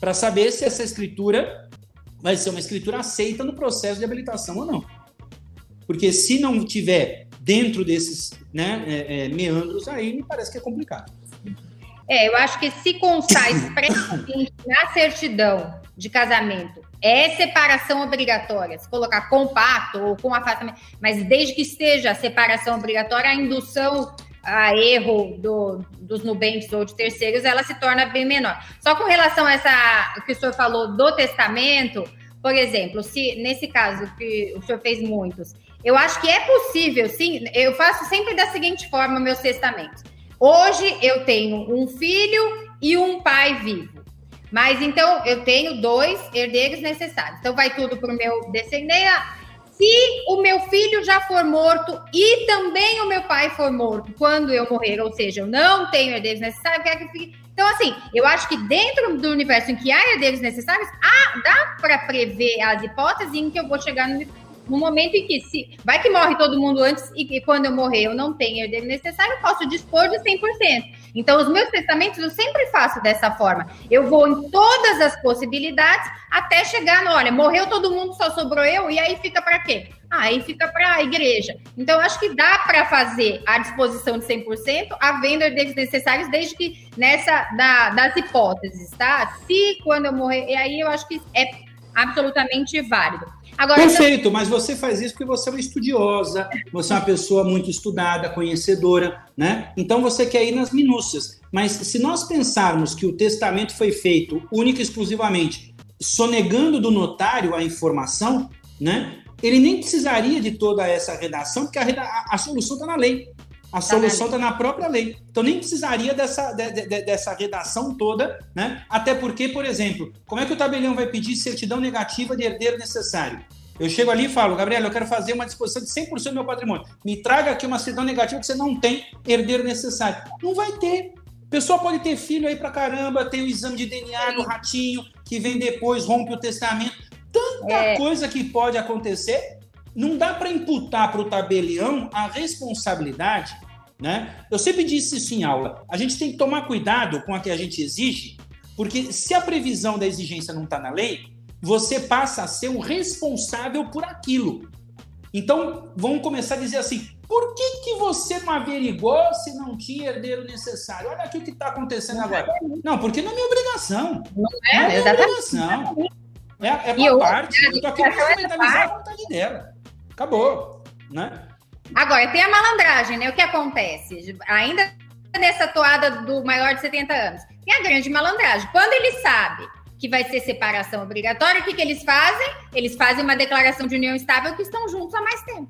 Para saber se essa escritura vai ser uma escritura aceita no processo de habilitação ou não. Porque se não tiver dentro desses né, é, é, meandros aí, me parece que é complicado. É, eu acho que se constar expressamente na certidão de casamento é separação obrigatória, se colocar com pacto ou com afastamento, mas desde que esteja a separação obrigatória, a indução a erro do, dos nubentes ou de terceiros, ela se torna bem menor. Só com relação a essa, que o senhor falou do testamento, por exemplo, se nesse caso que o senhor fez muitos, eu acho que é possível, sim. Eu faço sempre da seguinte forma meus testamentos. Hoje eu tenho um filho e um pai vivo. Mas então eu tenho dois herdeiros necessários. Então vai tudo para o meu descendente. Se o meu filho já for morto e também o meu pai for morto quando eu morrer, ou seja, eu não tenho herdeiros necessários, eu quero que fique. Então, assim, eu acho que dentro do universo em que há herdeiros necessários, ah, dá para prever as hipóteses em que eu vou chegar no no momento em que se vai que morre todo mundo antes e quando eu morrer eu não tenho herdeiro necessário, eu posso dispor de 100%. Então, os meus testamentos eu sempre faço dessa forma. Eu vou em todas as possibilidades até chegar no, olha, morreu todo mundo, só sobrou eu, e aí fica para quê? Ah, aí fica para a igreja. Então, acho que dá para fazer a disposição de 100%, havendo herdeiros necessários, desde que nessa da, das hipóteses, tá? Se quando eu morrer, e aí eu acho que é absolutamente válido. Agora, Perfeito, mas você faz isso porque você é uma estudiosa, você é uma pessoa muito estudada, conhecedora, né? Então você quer ir nas minúcias. Mas se nós pensarmos que o testamento foi feito única e exclusivamente sonegando do notário a informação, né? Ele nem precisaria de toda essa redação, porque a, a solução está na lei. A solução está na própria lei. Então nem precisaria dessa, de, de, dessa redação toda, né? Até porque, por exemplo, como é que o tabelião vai pedir certidão negativa de herdeiro necessário? Eu chego ali e falo, Gabriel, eu quero fazer uma disposição de 100% do meu patrimônio. Me traga aqui uma certidão negativa que você não tem herdeiro necessário. Não vai ter. Pessoa pode ter filho aí pra caramba, tem o exame de DNA no ratinho, que vem depois, rompe o testamento. Tanta é. coisa que pode acontecer. Não dá para imputar para o tabelião a responsabilidade né? Eu sempre disse isso em aula. A gente tem que tomar cuidado com a que a gente exige, porque se a previsão da exigência não está na lei, você passa a ser o responsável por aquilo. Então, vamos começar a dizer assim: por que, que você não averigou se não tinha herdeiro necessário? Olha aqui o que está acontecendo agora. Não, porque não é minha obrigação. Não é, não é minha obrigação. É, é uma parte. Eu estou aqui para instrumentalizar a vontade dela. Acabou. Né? Agora, tem a malandragem, né? O que acontece? Ainda nessa toada do maior de 70 anos, tem a grande malandragem. Quando ele sabe que vai ser separação obrigatória, o que, que eles fazem? Eles fazem uma declaração de união estável que estão juntos há mais tempo.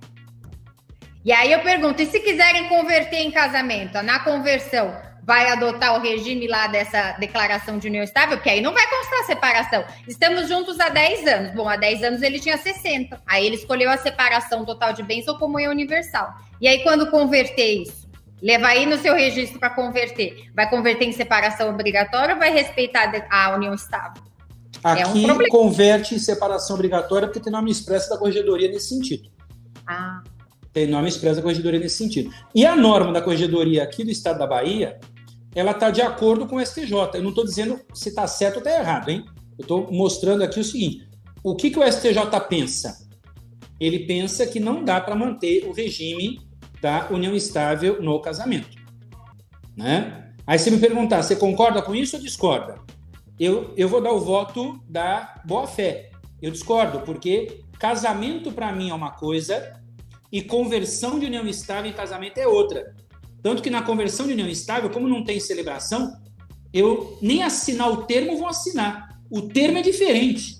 E aí eu pergunto, e se quiserem converter em casamento? Na conversão, vai adotar o regime lá dessa declaração de união estável, porque aí não vai constar separação. Estamos juntos há 10 anos. Bom, há 10 anos ele tinha 60. Aí ele escolheu a separação total de bens ou comunhão universal. E aí, quando converter isso, leva aí no seu registro para converter. Vai converter em separação obrigatória ou vai respeitar a união estável? Aqui é um converte em separação obrigatória porque tem nome expresso da corregedoria nesse sentido. Ah. Tem nome expresso da corregedoria nesse sentido. E a norma da corregedoria aqui do estado da Bahia ela está de acordo com o STJ. Eu não estou dizendo se está certo ou está errado, hein? Eu estou mostrando aqui o seguinte: o que, que o STJ pensa? Ele pensa que não dá para manter o regime da união estável no casamento. Né? Aí você me perguntar, você concorda com isso ou discorda? Eu, eu vou dar o voto da boa-fé. Eu discordo, porque casamento para mim é uma coisa e conversão de união estável em casamento é outra. Tanto que na conversão de união estável, como não tem celebração, eu nem assinar o termo vou assinar. O termo é diferente.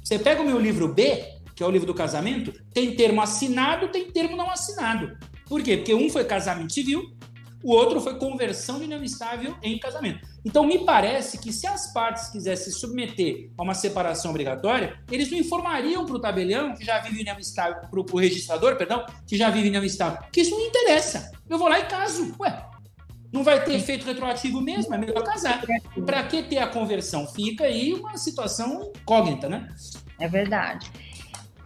Você pega o meu livro B, que é o livro do casamento, tem termo assinado, tem termo não assinado. Por quê? Porque um foi casamento civil, o outro foi conversão de união estável em casamento. Então, me parece que se as partes quisessem se submeter a uma separação obrigatória, eles não informariam para o tabelião, que já vive união estável, para o registrador, perdão, que já vive união estável, que isso não interessa. Eu vou lá e caso. Ué, não vai ter efeito retroativo mesmo, é melhor casar. Para que ter a conversão? Fica aí uma situação incógnita, né? É verdade.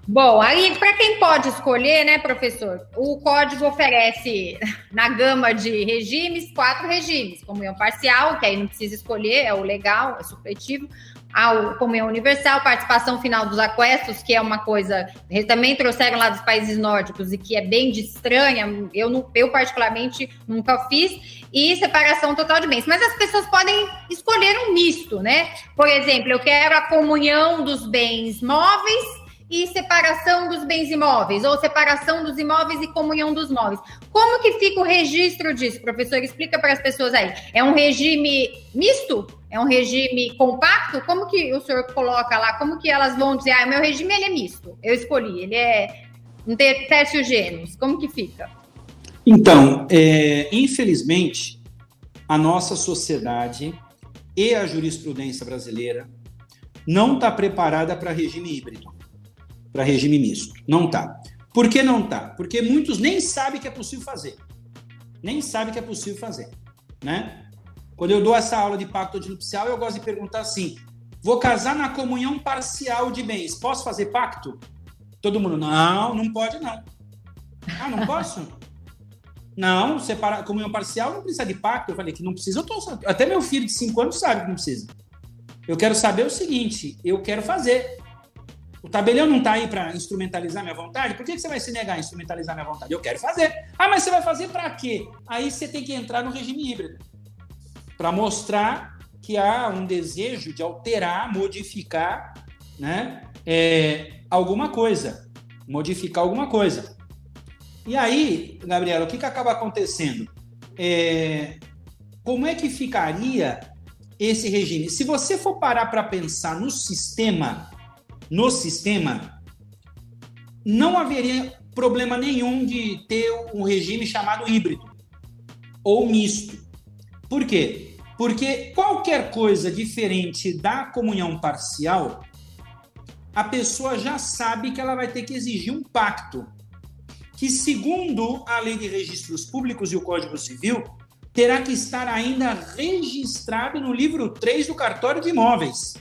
Bom, aí para quem pode escolher, né, professor? O código oferece na gama de regimes quatro regimes: comunhão parcial, que aí não precisa escolher, é o legal, é supletivo. A comunhão universal, participação final dos aquestos, que é uma coisa eles também trouxeram lá dos países nórdicos e que é bem de estranha. Eu, eu particularmente nunca fiz e separação total de bens. Mas as pessoas podem escolher um misto, né? Por exemplo, eu quero a comunhão dos bens móveis e separação dos bens imóveis, ou separação dos imóveis e comunhão dos móveis. Como que fica o registro disso, professor? Explica para as pessoas aí. É um regime misto? É um regime compacto? Como que o senhor coloca lá? Como que elas vão dizer, ah, meu regime ele é misto, eu escolhi, ele é um terciogêneos. Como que fica? Então, é, infelizmente, a nossa sociedade e a jurisprudência brasileira não está preparada para regime híbrido para regime misto. Não tá. Por que não tá? Porque muitos nem sabem que é possível fazer. Nem sabem que é possível fazer, né? Quando eu dou essa aula de pacto antinupcial, eu gosto de perguntar assim: vou casar na comunhão parcial de bens, posso fazer pacto? Todo mundo, não, não pode não. Ah, não posso? não, separar comunhão parcial não precisa de pacto. Eu falei que não precisa, eu tô, até meu filho de 5 anos sabe que não precisa. Eu quero saber o seguinte, eu quero fazer. O tabelião não está aí para instrumentalizar minha vontade? Por que, que você vai se negar a instrumentalizar minha vontade? Eu quero fazer. Ah, mas você vai fazer para quê? Aí você tem que entrar no regime híbrido para mostrar que há um desejo de alterar, modificar, né, é, alguma coisa, modificar alguma coisa. E aí, Gabriela, o que, que acaba acontecendo? É, como é que ficaria esse regime? Se você for parar para pensar no sistema no sistema, não haveria problema nenhum de ter um regime chamado híbrido ou misto. Por quê? Porque qualquer coisa diferente da comunhão parcial, a pessoa já sabe que ela vai ter que exigir um pacto, que, segundo a Lei de Registros Públicos e o Código Civil, terá que estar ainda registrado no livro 3 do cartório de imóveis.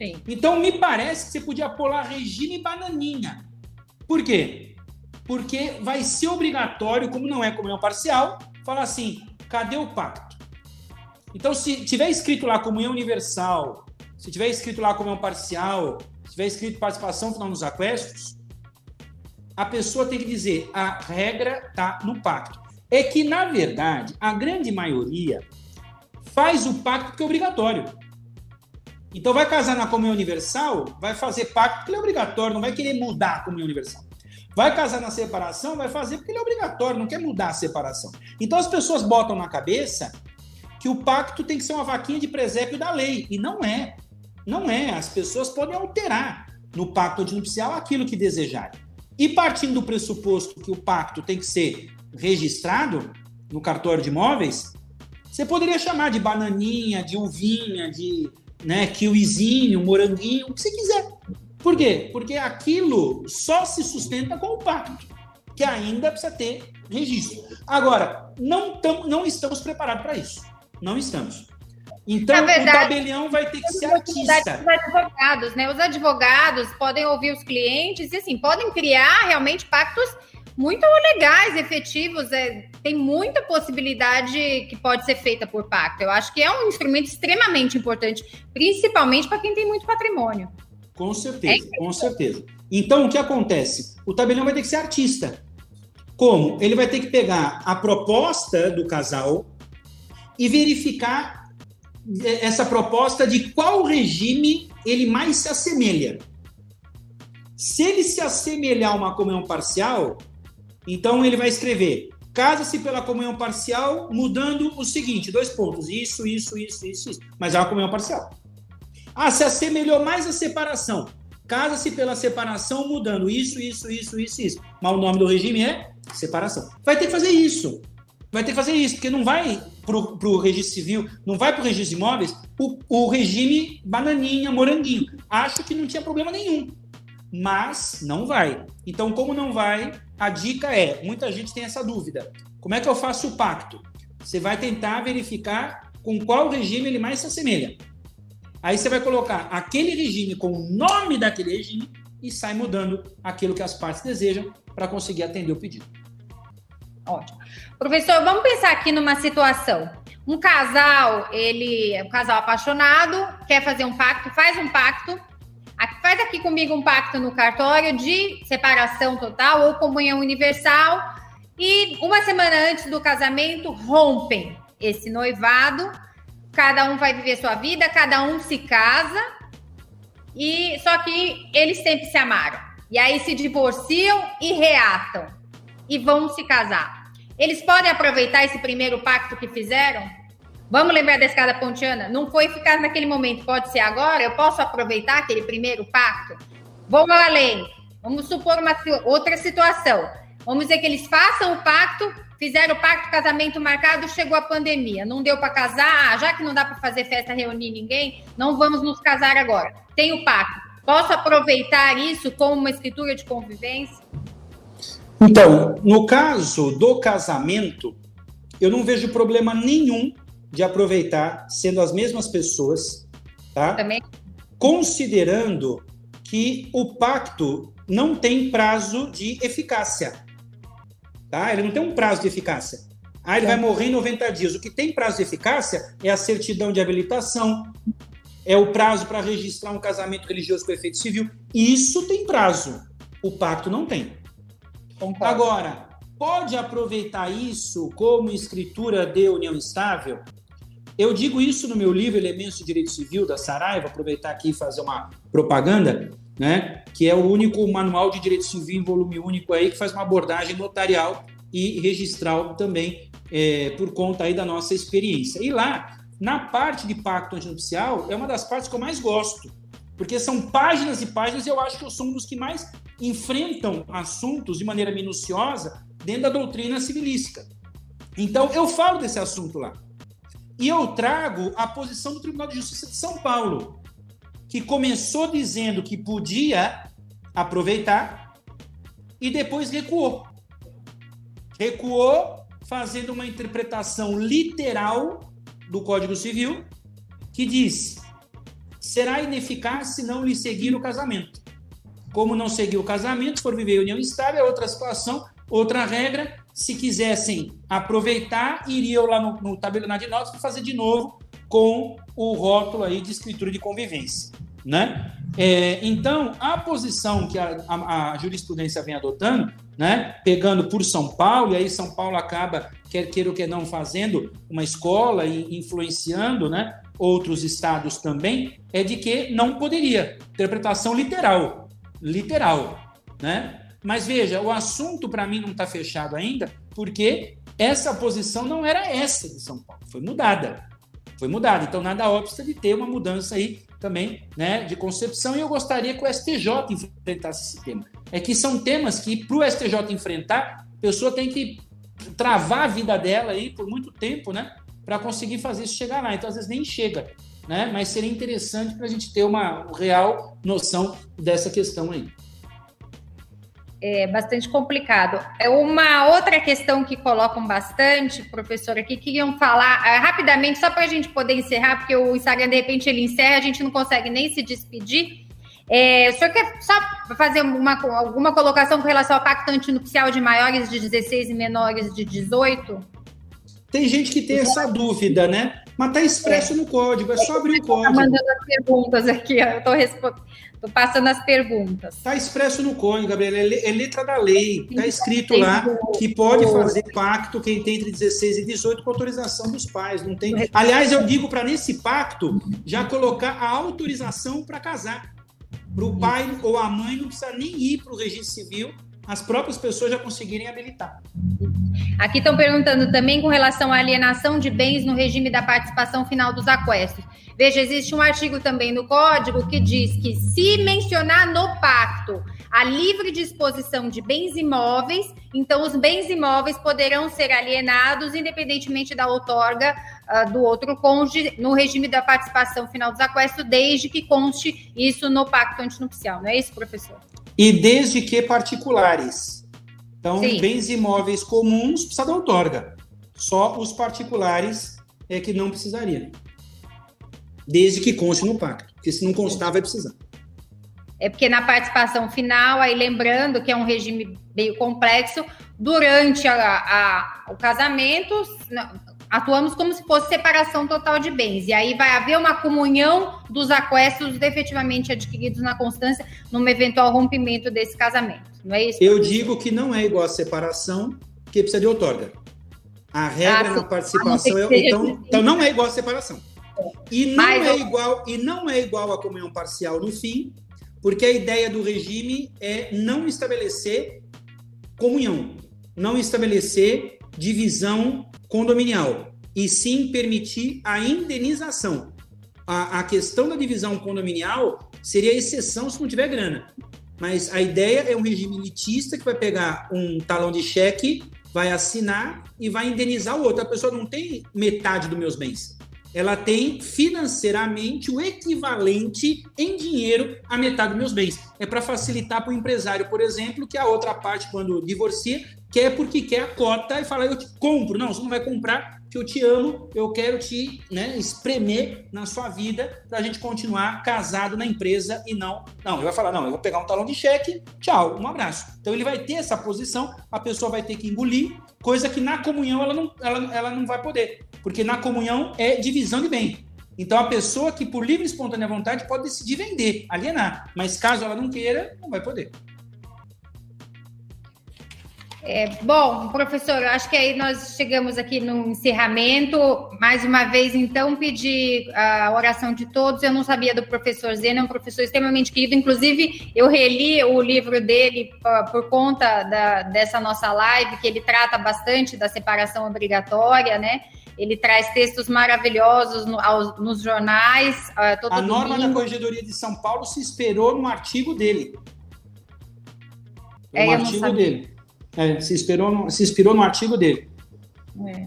Sim. Então, me parece que você podia pôr lá Regina e Bananinha. Por quê? Porque vai ser obrigatório, como não é comunhão parcial, falar assim: cadê o pacto? Então, se tiver escrito lá comunhão universal, se tiver escrito lá comunhão parcial, se tiver escrito participação final nos aquestos, a pessoa tem que dizer: a regra está no pacto. É que, na verdade, a grande maioria faz o pacto porque é obrigatório. Então vai casar na comunhão universal, vai fazer pacto porque ele é obrigatório, não vai querer mudar a comunhão universal. Vai casar na separação, vai fazer porque ele é obrigatório, não quer mudar a separação. Então as pessoas botam na cabeça que o pacto tem que ser uma vaquinha de presépio da lei. E não é. Não é. As pessoas podem alterar no pacto nupcial aquilo que desejarem. E partindo do pressuposto que o pacto tem que ser registrado no cartório de imóveis, você poderia chamar de bananinha, de uvinha, de né, kiwizinho, moranguinho, o que você quiser. Por quê? Porque aquilo só se sustenta com o pacto, que ainda precisa ter registro. Agora, não, tam, não estamos preparados para isso. Não estamos. Então, verdade, o tabelião vai ter que ser artista. Os advogados, né? Os advogados podem ouvir os clientes e, assim, podem criar realmente pactos muito legais, efetivos. É, tem muita possibilidade que pode ser feita por pacto. Eu acho que é um instrumento extremamente importante, principalmente para quem tem muito patrimônio. Com certeza, é com certeza. Então, o que acontece? O tabelião vai ter que ser artista. Como? Ele vai ter que pegar a proposta do casal e verificar é, essa proposta de qual regime ele mais se assemelha. Se ele se assemelhar a uma comunhão parcial, então ele vai escrever: casa-se pela comunhão parcial, mudando o seguinte: dois pontos, isso, isso, isso, isso, isso. Mas é uma comunhão parcial. Ah, se assemelhou mais à separação. Casa-se pela separação, mudando isso, isso, isso, isso, isso. Mas o nome do regime é separação. Vai ter que fazer isso. Vai ter que fazer isso, porque não vai para o registro civil, não vai para o registro de imóveis o, o regime bananinha, moranguinho. Acho que não tinha problema nenhum mas não vai. Então, como não vai, a dica é: muita gente tem essa dúvida. Como é que eu faço o pacto? Você vai tentar verificar com qual regime ele mais se assemelha. Aí você vai colocar aquele regime com o nome daquele regime e sai mudando aquilo que as partes desejam para conseguir atender o pedido. Ótimo. Professor, vamos pensar aqui numa situação. Um casal, ele é um casal apaixonado, quer fazer um pacto, faz um pacto, faz aqui comigo um pacto no cartório de separação total ou comunhão universal e uma semana antes do casamento rompem esse noivado, cada um vai viver sua vida, cada um se casa e só que eles sempre se amaram. E aí se divorciam e reatam e vão se casar. Eles podem aproveitar esse primeiro pacto que fizeram? Vamos lembrar da escada pontiana? Não foi ficar naquele momento, pode ser agora? Eu posso aproveitar aquele primeiro pacto? Vamos além. Vamos supor uma outra situação. Vamos dizer que eles façam o pacto, fizeram o pacto, casamento marcado, chegou a pandemia, não deu para casar, ah, já que não dá para fazer festa, reunir ninguém, não vamos nos casar agora. Tem o pacto. Posso aproveitar isso como uma escritura de convivência? Então, no caso do casamento, eu não vejo problema nenhum de aproveitar sendo as mesmas pessoas, tá? Também. Considerando que o pacto não tem prazo de eficácia. Tá? Ele não tem um prazo de eficácia. Ah, ele vai morrer em 90 dias. O que tem prazo de eficácia é a certidão de habilitação, é o prazo para registrar um casamento religioso com efeito civil. Isso tem prazo. O pacto não tem. Concordo. Agora, pode aproveitar isso como escritura de união estável? Eu digo isso no meu livro Elementos de Direito Civil da Saraiva, aproveitar aqui e fazer uma propaganda, né? Que é o único manual de direito civil em volume único aí que faz uma abordagem notarial e registral também é, por conta aí da nossa experiência. E lá, na parte de pacto antinupcial, é uma das partes que eu mais gosto, porque são páginas e páginas e eu acho que eu sou um dos que mais enfrentam assuntos de maneira minuciosa dentro da doutrina civilística. Então, eu falo desse assunto lá. E eu trago a posição do Tribunal de Justiça de São Paulo, que começou dizendo que podia aproveitar e depois recuou. Recuou fazendo uma interpretação literal do Código Civil que diz: será ineficaz se não lhe seguir o casamento. Como não seguir o casamento, se for viver união estável, é outra situação, outra regra. Se quisessem aproveitar, iriam lá no, no tabelionário de notas para fazer de novo com o rótulo aí de escritura de convivência. Né? É, então, a posição que a, a, a, jurisprudência vem adotando, né, pegando por São Paulo, e aí São Paulo acaba, quer queira ou quer não, fazendo uma escola e influenciando né, outros estados também, é de que não poderia. Interpretação literal literal, né? Mas veja, o assunto para mim não está fechado ainda, porque essa posição não era essa de São Paulo, foi mudada. Foi mudada. Então, nada obsta de ter uma mudança aí também né, de concepção, e eu gostaria que o STJ enfrentasse esse tema. É que são temas que, para o STJ enfrentar, a pessoa tem que travar a vida dela aí por muito tempo, né? Para conseguir fazer isso chegar lá. Então, às vezes, nem chega né? Mas seria interessante para a gente ter uma real noção dessa questão aí. É bastante complicado. É uma outra questão que colocam bastante, professor, aqui, queriam falar é, rapidamente, só para a gente poder encerrar, porque o Instagram, de repente, ele encerra, a gente não consegue nem se despedir. É, o senhor quer só fazer uma, alguma colocação com relação ao pacto antinupcial de maiores de 16 e menores de 18? Tem gente que tem essa dúvida, né? Mas está expresso é. no código, é só abrir o tá código. Estou mandando as perguntas aqui, estou passando as perguntas. Está expresso no código, Gabriela, é, é letra da lei. Está escrito lá que pode fazer pacto quem tem entre 16 e 18 com autorização dos pais. Não tem. Aliás, eu digo para nesse pacto já colocar a autorização para casar. Para o pai ou a mãe não precisa nem ir para o registro civil as próprias pessoas já conseguirem habilitar. Aqui estão perguntando também com relação à alienação de bens no regime da participação final dos aquestos. Veja, existe um artigo também no Código que diz que se mencionar no pacto a livre disposição de bens imóveis, então os bens imóveis poderão ser alienados independentemente da outorga uh, do outro cônjuge no regime da participação final dos aquestos, desde que conste isso no pacto antinupcial. Não é isso, professor? E desde que particulares. Então, Sim. bens imóveis comuns precisa da outorga. Só os particulares é que não precisariam. Desde que conste no pacto. Porque se não constar, vai precisar. É porque na participação final, aí lembrando que é um regime meio complexo, durante a, a, o casamento, atuamos como se fosse separação total de bens. E aí vai haver uma comunhão dos aquestos efetivamente adquiridos na constância num eventual rompimento desse casamento. Não é isso? Eu digo que não é igual a separação, que precisa de outorga. A regra ah, na participação é, então, então não é igual a separação. E não, Mas, é igual, e não é igual a comunhão parcial no fim, porque a ideia do regime é não estabelecer comunhão, não estabelecer divisão condominial, e sim permitir a indenização. A, a questão da divisão condominial seria exceção se não tiver grana. Mas a ideia é um regime elitista que vai pegar um talão de cheque, vai assinar e vai indenizar o outro. A pessoa não tem metade dos meus bens. Ela tem financeiramente o equivalente em dinheiro a metade dos meus bens. É para facilitar para o empresário, por exemplo, que a outra parte, quando divorcia, quer porque quer a cota e fala, eu te compro. Não, você não vai comprar que eu te amo, eu quero te né, espremer na sua vida para a gente continuar casado na empresa e não. Não, ele vai falar, não, eu vou pegar um talão de cheque, tchau, um abraço. Então ele vai ter essa posição, a pessoa vai ter que engolir, coisa que na comunhão ela não, ela, ela não vai poder, porque na comunhão é divisão de bem. Então a pessoa que por livre e espontânea vontade pode decidir vender, alienar, mas caso ela não queira, não vai poder. É, bom, professor, acho que aí nós chegamos aqui no encerramento. Mais uma vez, então, pedir a oração de todos. Eu não sabia do professor Zena, é um professor extremamente querido. Inclusive, eu reli o livro dele uh, por conta da, dessa nossa live, que ele trata bastante da separação obrigatória, né? Ele traz textos maravilhosos no, aos, nos jornais. Uh, todo a norma da Corregedoria de São Paulo se esperou no artigo dele. No é, artigo dele. É, se, inspirou no, se inspirou no artigo dele. É.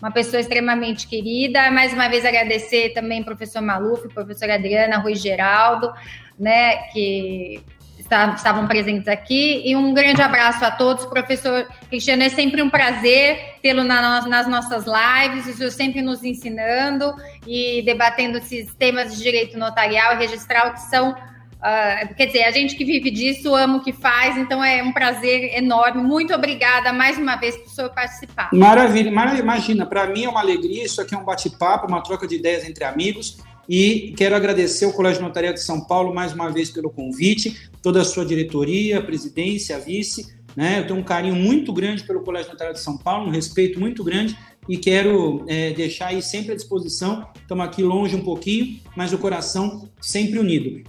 Uma pessoa extremamente querida. Mais uma vez agradecer também professor Maluf, professora Adriana, Rui Geraldo, né, que estavam presentes aqui. E um grande abraço a todos. Professor Cristiano, é sempre um prazer tê-lo na, nas nossas lives, o senhor sempre nos ensinando e debatendo esses temas de direito notarial e registral que são Uh, quer dizer, a gente que vive disso ama o que faz, então é um prazer enorme. Muito obrigada mais uma vez por senhor participar. Maravilha, imagina, para mim é uma alegria, isso aqui é um bate-papo, uma troca de ideias entre amigos. E quero agradecer ao Colégio Notariado de São Paulo mais uma vez pelo convite, toda a sua diretoria, presidência, vice. Né? Eu tenho um carinho muito grande pelo Colégio Notariado de São Paulo, um respeito muito grande e quero é, deixar aí sempre à disposição. Estamos aqui longe um pouquinho, mas o coração sempre unido.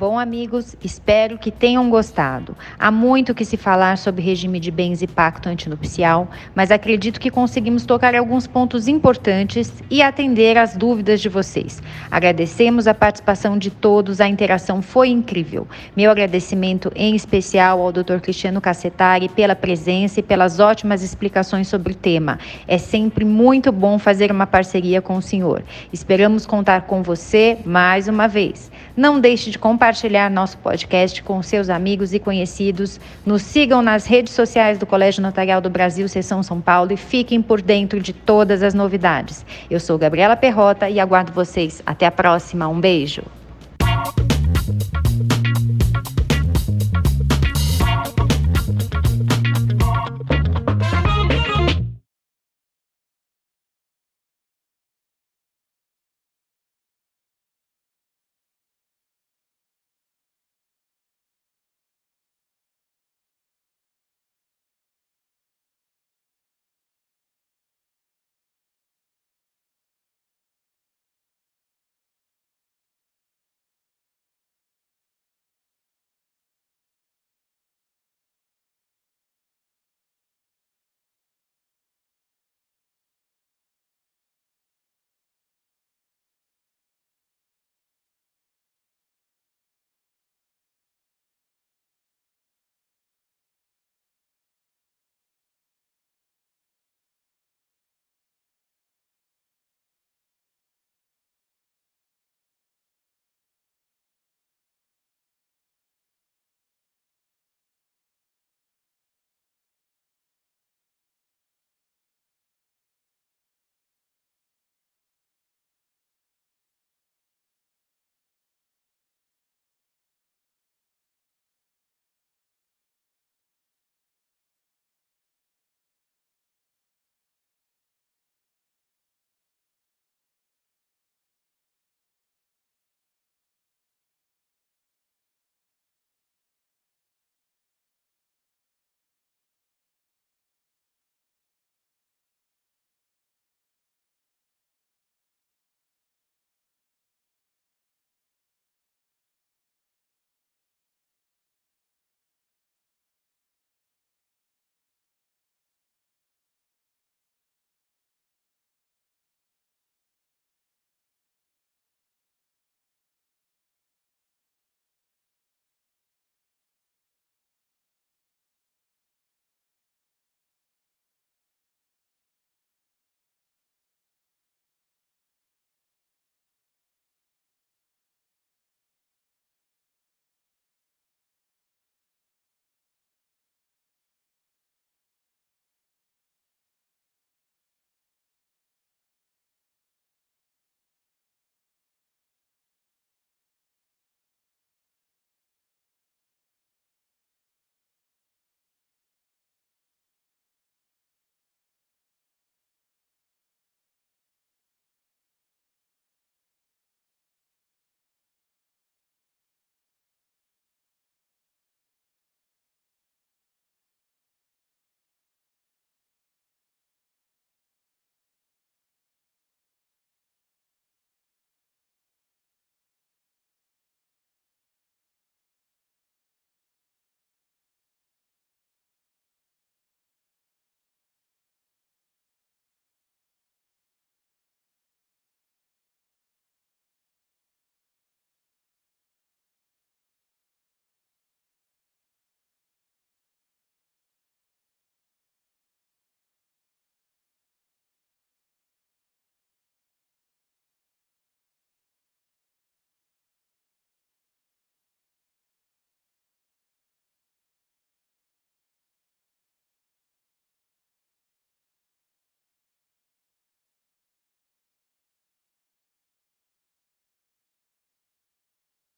Bom, amigos, espero que tenham gostado. Há muito que se falar sobre regime de bens e pacto antinupcial, mas acredito que conseguimos tocar alguns pontos importantes e atender às dúvidas de vocês. Agradecemos a participação de todos, a interação foi incrível. Meu agradecimento em especial ao Dr. Cristiano Cassetari pela presença e pelas ótimas explicações sobre o tema. É sempre muito bom fazer uma parceria com o senhor. Esperamos contar com você mais uma vez. Não deixe de compartilhar nosso podcast com seus amigos e conhecidos. Nos sigam nas redes sociais do Colégio Notarial do Brasil, Seção São Paulo e fiquem por dentro de todas as novidades. Eu sou Gabriela Perrota e aguardo vocês. Até a próxima. Um beijo.